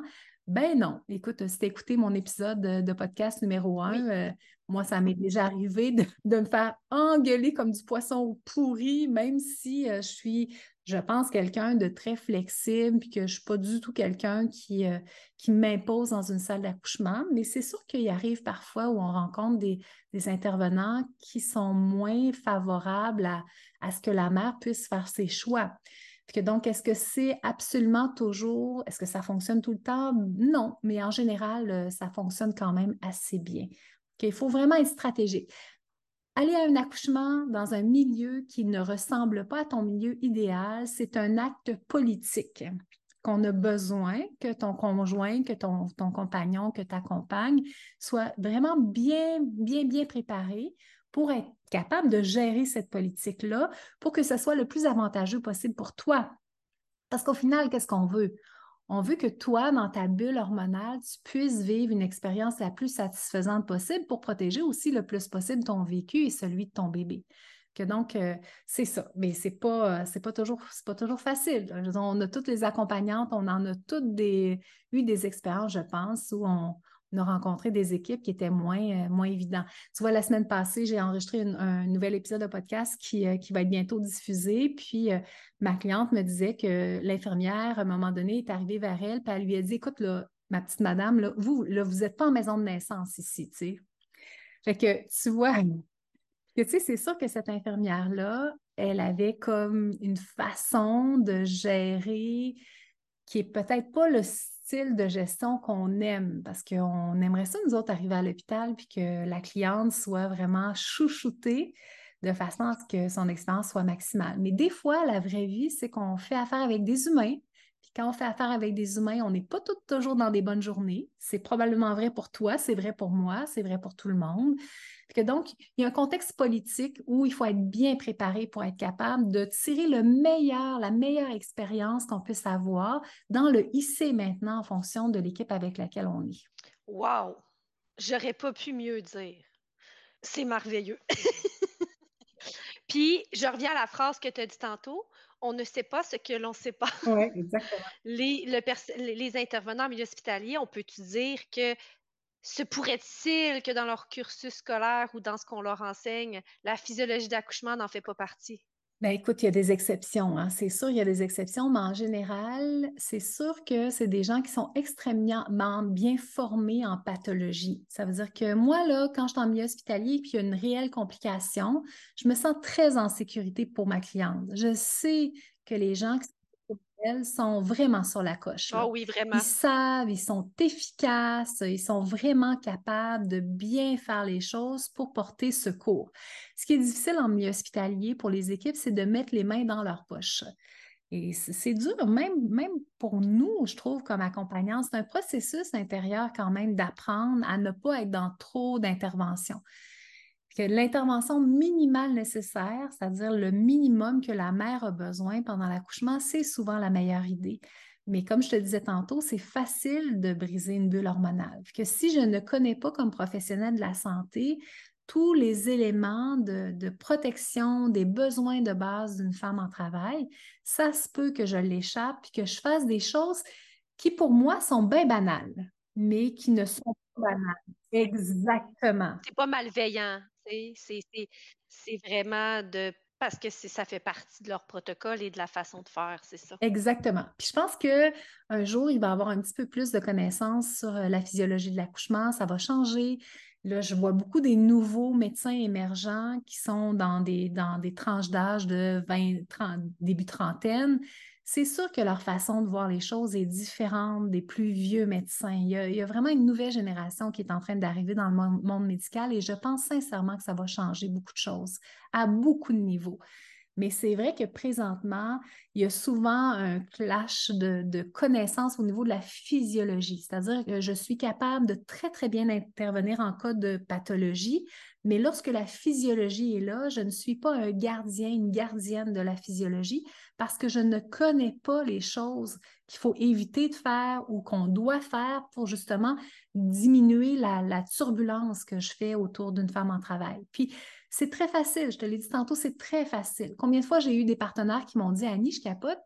Ben non. Écoute, si tu écouté mon épisode de, podcast numéro un, euh, moi, ça m'est déjà arrivé de, me faire engueuler comme du poisson pourri, même si euh, je suis je pense, quelqu'un de très flexible, puis que je ne suis pas du tout quelqu'un qui, euh, qui m'impose dans une salle d'accouchement. Mais c'est sûr qu'il arrive parfois où on rencontre des, intervenants qui sont moins favorables à, à, ce que la mère puisse faire ses choix. Donc, est-ce que c'est absolument toujours, est-ce que ça fonctionne tout le temps? Non, mais en général, euh, ça fonctionne quand même assez bien. Il faut vraiment être stratégique aller à un accouchement dans un milieu qui ne ressemble pas à ton milieu idéal, c'est un acte politique qu'on a besoin que ton conjoint, que ton, ton compagnon, que ta compagne soit vraiment bien, bien, bien préparé pour être capable de gérer cette politique-là pour que ce soit le plus avantageux possible pour toi. Parce qu'au final, qu'est-ce qu'on veut? On veut que toi, dans ta bulle hormonale, tu puisses vivre une expérience la plus satisfaisante possible pour protéger aussi le plus possible ton vécu et celui de ton bébé. Que donc, euh, c'est ça. Mais c'est pas, c'est pas toujours, toujours facile. on a toutes les accompagnantes, on en a toutes eu des expériences, je pense, où on, on a rencontré des équipes qui étaient moins, euh, moins évidentes. Tu vois, la semaine passée, j'ai enregistré un nouvel épisode de podcast qui, euh, qui va être bientôt diffusé. Puis euh, ma cliente me disait que l'infirmière, à un moment donné, est arrivée vers elle, puis elle lui a dit Écoute, là, ma petite madame, là, vous, là, vous n'êtes pas en maison de naissance ici, tu sais. Fait que tu vois, que tu sais, c'est sûr que cette infirmière-là, elle avait comme une façon de gérer qui est peut-être pas le de gestion qu'on aime, parce qu'on aimerait ça, nous autres, arriver à l'hôpital, puis que la cliente soit vraiment chouchoutée de façon à ce que son expérience soit maximale. Mais des fois, la vraie vie, c'est qu'on fait affaire avec des humains, puis quand on fait affaire avec des humains, on n'est pas toujours dans des bonnes journées. C'est probablement vrai pour toi, c'est vrai pour moi, c'est vrai pour tout le monde. Que donc, il y a un contexte politique où il faut être bien préparé pour être capable de tirer le meilleur, la meilleure expérience qu'on puisse avoir dans le IC maintenant en fonction de l'équipe avec laquelle on est. Wow! J'aurais pas pu mieux dire. C'est merveilleux. *laughs* Puis, je reviens à la phrase que tu as dit tantôt on ne sait pas ce que l'on ne sait pas. Oui, exactement. *laughs* Les, les, intervenants en milieu hospitalier, on peut dire que se pourrait-il que dans leur cursus scolaire ou dans ce qu'on leur enseigne, la physiologie d'accouchement n'en fait pas partie? Ben écoute, il y a des exceptions, hein. c'est sûr, il y a des exceptions, mais en général, c'est sûr que c'est des gens qui sont extrêmement bien formés en pathologie. Ça veut dire que moi, là, quand je suis en milieu hospitalier et qu'il y a une réelle complication, je me sens très en sécurité pour ma cliente. Je sais que les gens qui elles sont vraiment sur la coche. Oh oui, vraiment. Ils savent, ils sont efficaces, ils sont vraiment capables de bien faire les choses pour porter secours. Ce qui est difficile en milieu hospitalier pour les équipes, c'est de mettre les mains dans leur poche. Et c'est dur, même, même pour nous, je trouve, comme accompagnants, c'est un processus intérieur quand même d'apprendre à ne pas être dans trop d'interventions l'intervention minimale nécessaire, c'est-à-dire le minimum que la mère a besoin pendant l'accouchement, c'est souvent la meilleure idée. Mais comme je te disais tantôt, c'est facile de briser une bulle hormonale. Que si je ne connais pas comme professionnel de la santé tous les éléments de, de protection des besoins de base d'une femme en travail, ça se peut que je l'échappe et que je fasse des choses qui pour moi sont bien banales, mais qui ne sont pas banales. Exactement. C'est pas malveillant. C'est vraiment de parce que ça fait partie de leur protocole et de la façon de faire, c'est ça. Exactement. Puis je pense qu'un jour, il va avoir un petit peu plus de connaissances sur euh, la physiologie de l'accouchement, ça va changer. Là, je vois beaucoup des nouveaux médecins émergents qui sont dans des, tranches d'âge de 20, 30, début trentaine. C'est sûr que leur façon de voir les choses est différente des plus vieux médecins. Il y a, il y a vraiment une nouvelle génération qui est en train d'arriver dans le monde médical et je pense sincèrement que ça va changer beaucoup de choses à beaucoup de niveaux. Mais c'est vrai que présentement, il y a souvent un clash de, connaissances au niveau de la physiologie. C'est-à-dire que je suis capable de très, très bien intervenir en cas de pathologie, mais lorsque la physiologie est là, je ne suis pas un gardien, une gardienne de la physiologie parce que je ne connais pas les choses qu'il faut éviter de faire ou qu'on doit faire pour justement diminuer la, la turbulence que je fais autour d'une femme en travail. Puis, c'est très facile, je te l'ai dit tantôt, c'est très facile. Combien de fois j'ai eu des partenaires qui m'ont dit Annie, je capote.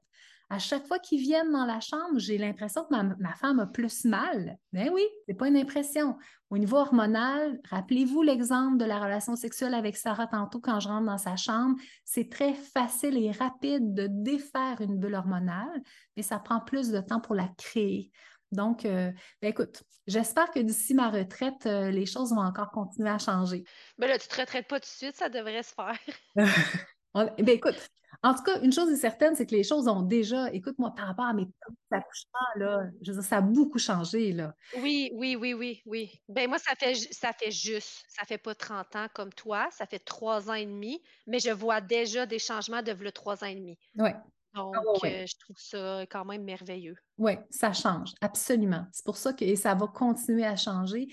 À chaque fois qu'ils viennent dans la chambre, j'ai l'impression que ma, femme a plus mal. Ben oui, c'est pas une impression. Au niveau hormonal, rappelez-vous l'exemple de la relation sexuelle avec Sarah tantôt quand je rentre dans sa chambre. C'est très facile et rapide de défaire une bulle hormonale, mais ça prend plus de temps pour la créer. Donc, euh, ben écoute, j'espère que d'ici ma retraite, euh, les choses vont encore continuer à changer. Ben là, tu ne te retraites pas tout de suite, ça devrait se faire. *laughs* ben écoute, en tout cas, une chose est certaine, c'est que les choses ont déjà, écoute-moi, par rapport à mes accouchements, là, je veux dire, ça a beaucoup changé, là. Oui, oui, oui, oui, oui. Ben moi, ça fait, ça fait juste, ça fait pas 30 ans comme toi, ça fait trois ans et demi, mais je vois déjà des changements de le trois ans et demi. Oui. Donc, ah euh, je trouve ça quand même merveilleux. Oui, ça change, absolument. C'est pour ça que ça va continuer à changer.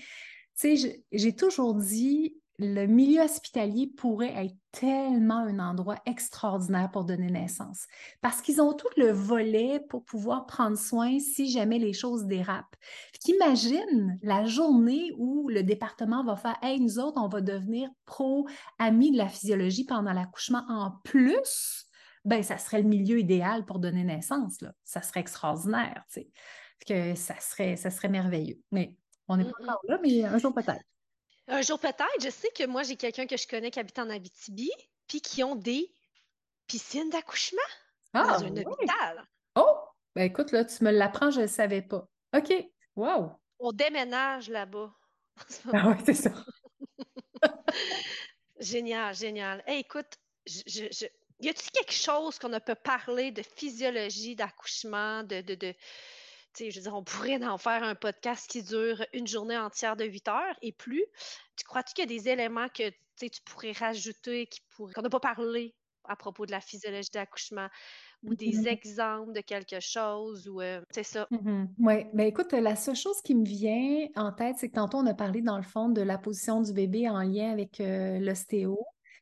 Tu sais, j'ai toujours dit, le milieu hospitalier pourrait être tellement un endroit extraordinaire pour donner naissance parce qu'ils ont tout le volet pour pouvoir prendre soin si jamais les choses dérapent. Imagine la journée où le département va faire Hey, nous autres, on va devenir pro-amis de la physiologie pendant l'accouchement en plus ben ça serait le milieu idéal pour donner naissance. Là. Ça serait extraordinaire, tu sais. Que ça serait, ça serait merveilleux. Mais on n'est pas encore là, mais un jour peut-être. Un jour peut-être. Je sais que moi, j'ai quelqu'un que je connais qui habite en Abitibi, puis qui ont des piscines d'accouchement dans ah, un hôpital. Oh! Ben écoute, là, tu me l'apprends, je ne le savais pas. OK. Wow! On déménage là-bas. *laughs* ah oui, c'est ça. *laughs* génial, génial. écoute, je, y a-t-il quelque chose qu'on peut parler de physiologie d'accouchement, de, de, de je veux dire, on pourrait en faire un podcast qui dure une journée entière de 8 heures et plus. Tu crois-tu qu'il y a des éléments que tu pourrais rajouter qui pourraient, qu'on n'a pas parlé à propos de la physiologie d'accouchement ou des mm-hmm. exemples de quelque chose ou euh, c'est ça. Mm-hmm. Oui, ben écoute, la seule chose qui me vient en tête, c'est que tantôt on a parlé dans le fond de la position du bébé en lien avec euh, l'ostéo.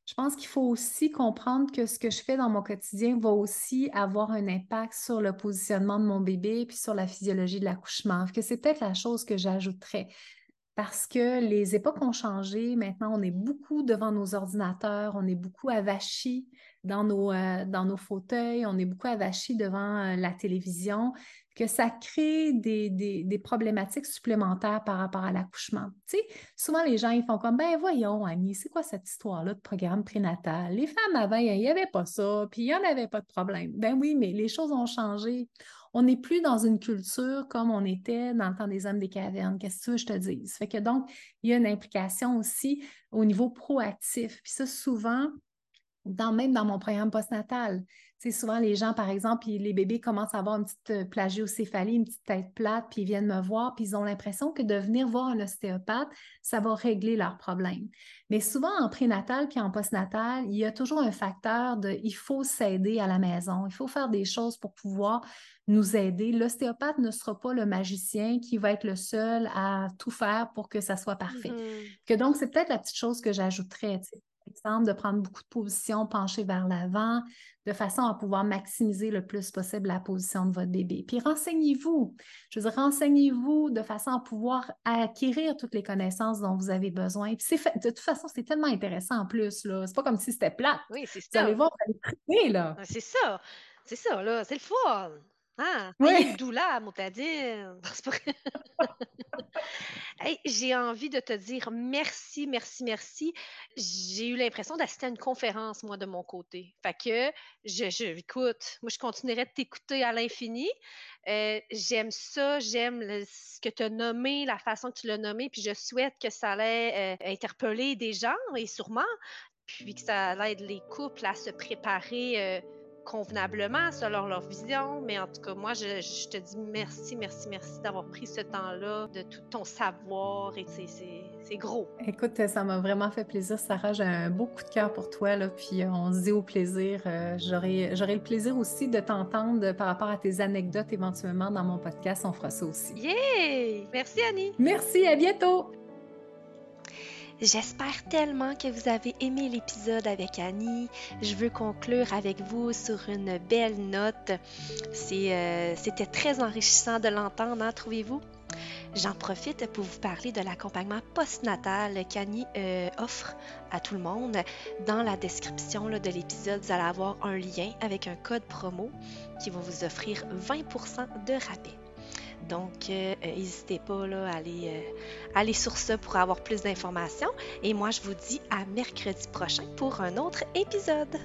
Je pense qu'il faut aussi comprendre que ce que je fais dans mon quotidien va aussi avoir un impact sur le positionnement de mon bébé puis sur la physiologie de l'accouchement. Que c'est peut-être la chose que j'ajouterais parce que les époques ont changé. Maintenant, on est beaucoup devant nos ordinateurs, on est beaucoup avachis dans nos, euh, dans nos fauteuils, on est beaucoup avachis devant euh, la télévision, que ça crée des, des, problématiques supplémentaires par rapport à l'accouchement. Tu sais, souvent les gens, ils font comme, ben voyons, Annie, c'est quoi cette histoire-là de programme prénatal? Les femmes avant, il n'y avait pas ça, puis il n'y en avait pas de problème. Ben oui, mais les choses ont changé. On n'est plus dans une culture comme on était dans le temps des hommes des cavernes. Qu'est-ce que tu veux que je te dise? Fait que donc, il y a une implication aussi au niveau proactif. Puis ça, souvent, dans, même dans mon programme postnatal. Souvent les gens, par exemple, les bébés commencent à avoir une petite euh, plagiocéphalie, une petite tête plate, puis ils viennent me voir, puis ils ont l'impression que de venir voir un ostéopathe, ça va régler leurs problèmes. Mais souvent en prénatal puis en postnatal, il y a toujours un facteur de il faut s'aider à la maison, il faut faire des choses pour pouvoir nous aider. L'ostéopathe ne sera pas le magicien qui va être le seul à tout faire pour que ça soit parfait. Mm-hmm. Que donc, c'est peut-être la petite chose que j'ajouterais exemple, de prendre beaucoup de positions penchées vers l'avant, de façon à pouvoir maximiser le plus possible la position de votre bébé. Puis renseignez-vous. Je veux dire, renseignez-vous de façon à pouvoir acquérir toutes les connaissances dont vous avez besoin. Puis fait, de toute façon, c'est tellement intéressant en plus. Là. C'est pas comme si c'était plat. Oui, c'est ça. Vous allez voir, vous allez triper, là. C'est ça. C'est ça, là. C'est le fun. Ah, oui. doula, motadine. *laughs* j'ai envie de te dire merci, merci, merci. J'ai eu l'impression d'assister à une conférence, moi, de mon côté. Fait que, je, je écoute, moi, je continuerai de t'écouter à l'infini. Euh, j'aime ça, j'aime ce que tu as nommé, la façon que tu l'as nommé, puis je souhaite que ça allait euh, interpeller des gens, et sûrement, puis que ça aide les couples à se préparer. Euh, convenablement selon leur vision. Mais en tout cas, moi, je, te dis merci, merci, merci d'avoir pris ce temps-là, de tout ton savoir. Et c'est gros. Écoute, ça m'a vraiment fait plaisir, Sarah. J'ai un beau coup de cœur pour toi. Là, puis euh, on se dit au plaisir. Euh, j'aurai le plaisir aussi de t'entendre par rapport à tes anecdotes éventuellement dans mon podcast. On fera ça aussi. Yeah! Merci, Annie. Merci, à bientôt. J'espère tellement que vous avez aimé l'épisode avec Annie. Je veux conclure avec vous sur une belle note. Euh, c'était très enrichissant de l'entendre, hein, trouvez-vous? J'en profite pour vous parler de l'accompagnement postnatal qu'Annie euh, offre à tout le monde. Dans la description de l'épisode, vous allez avoir un lien avec un code promo qui va vous offrir 20% de rabais. Donc, euh, euh, n'hésitez pas à aller, euh, aller sur ça pour avoir plus d'informations. Et moi, je vous dis à mercredi prochain pour un autre épisode.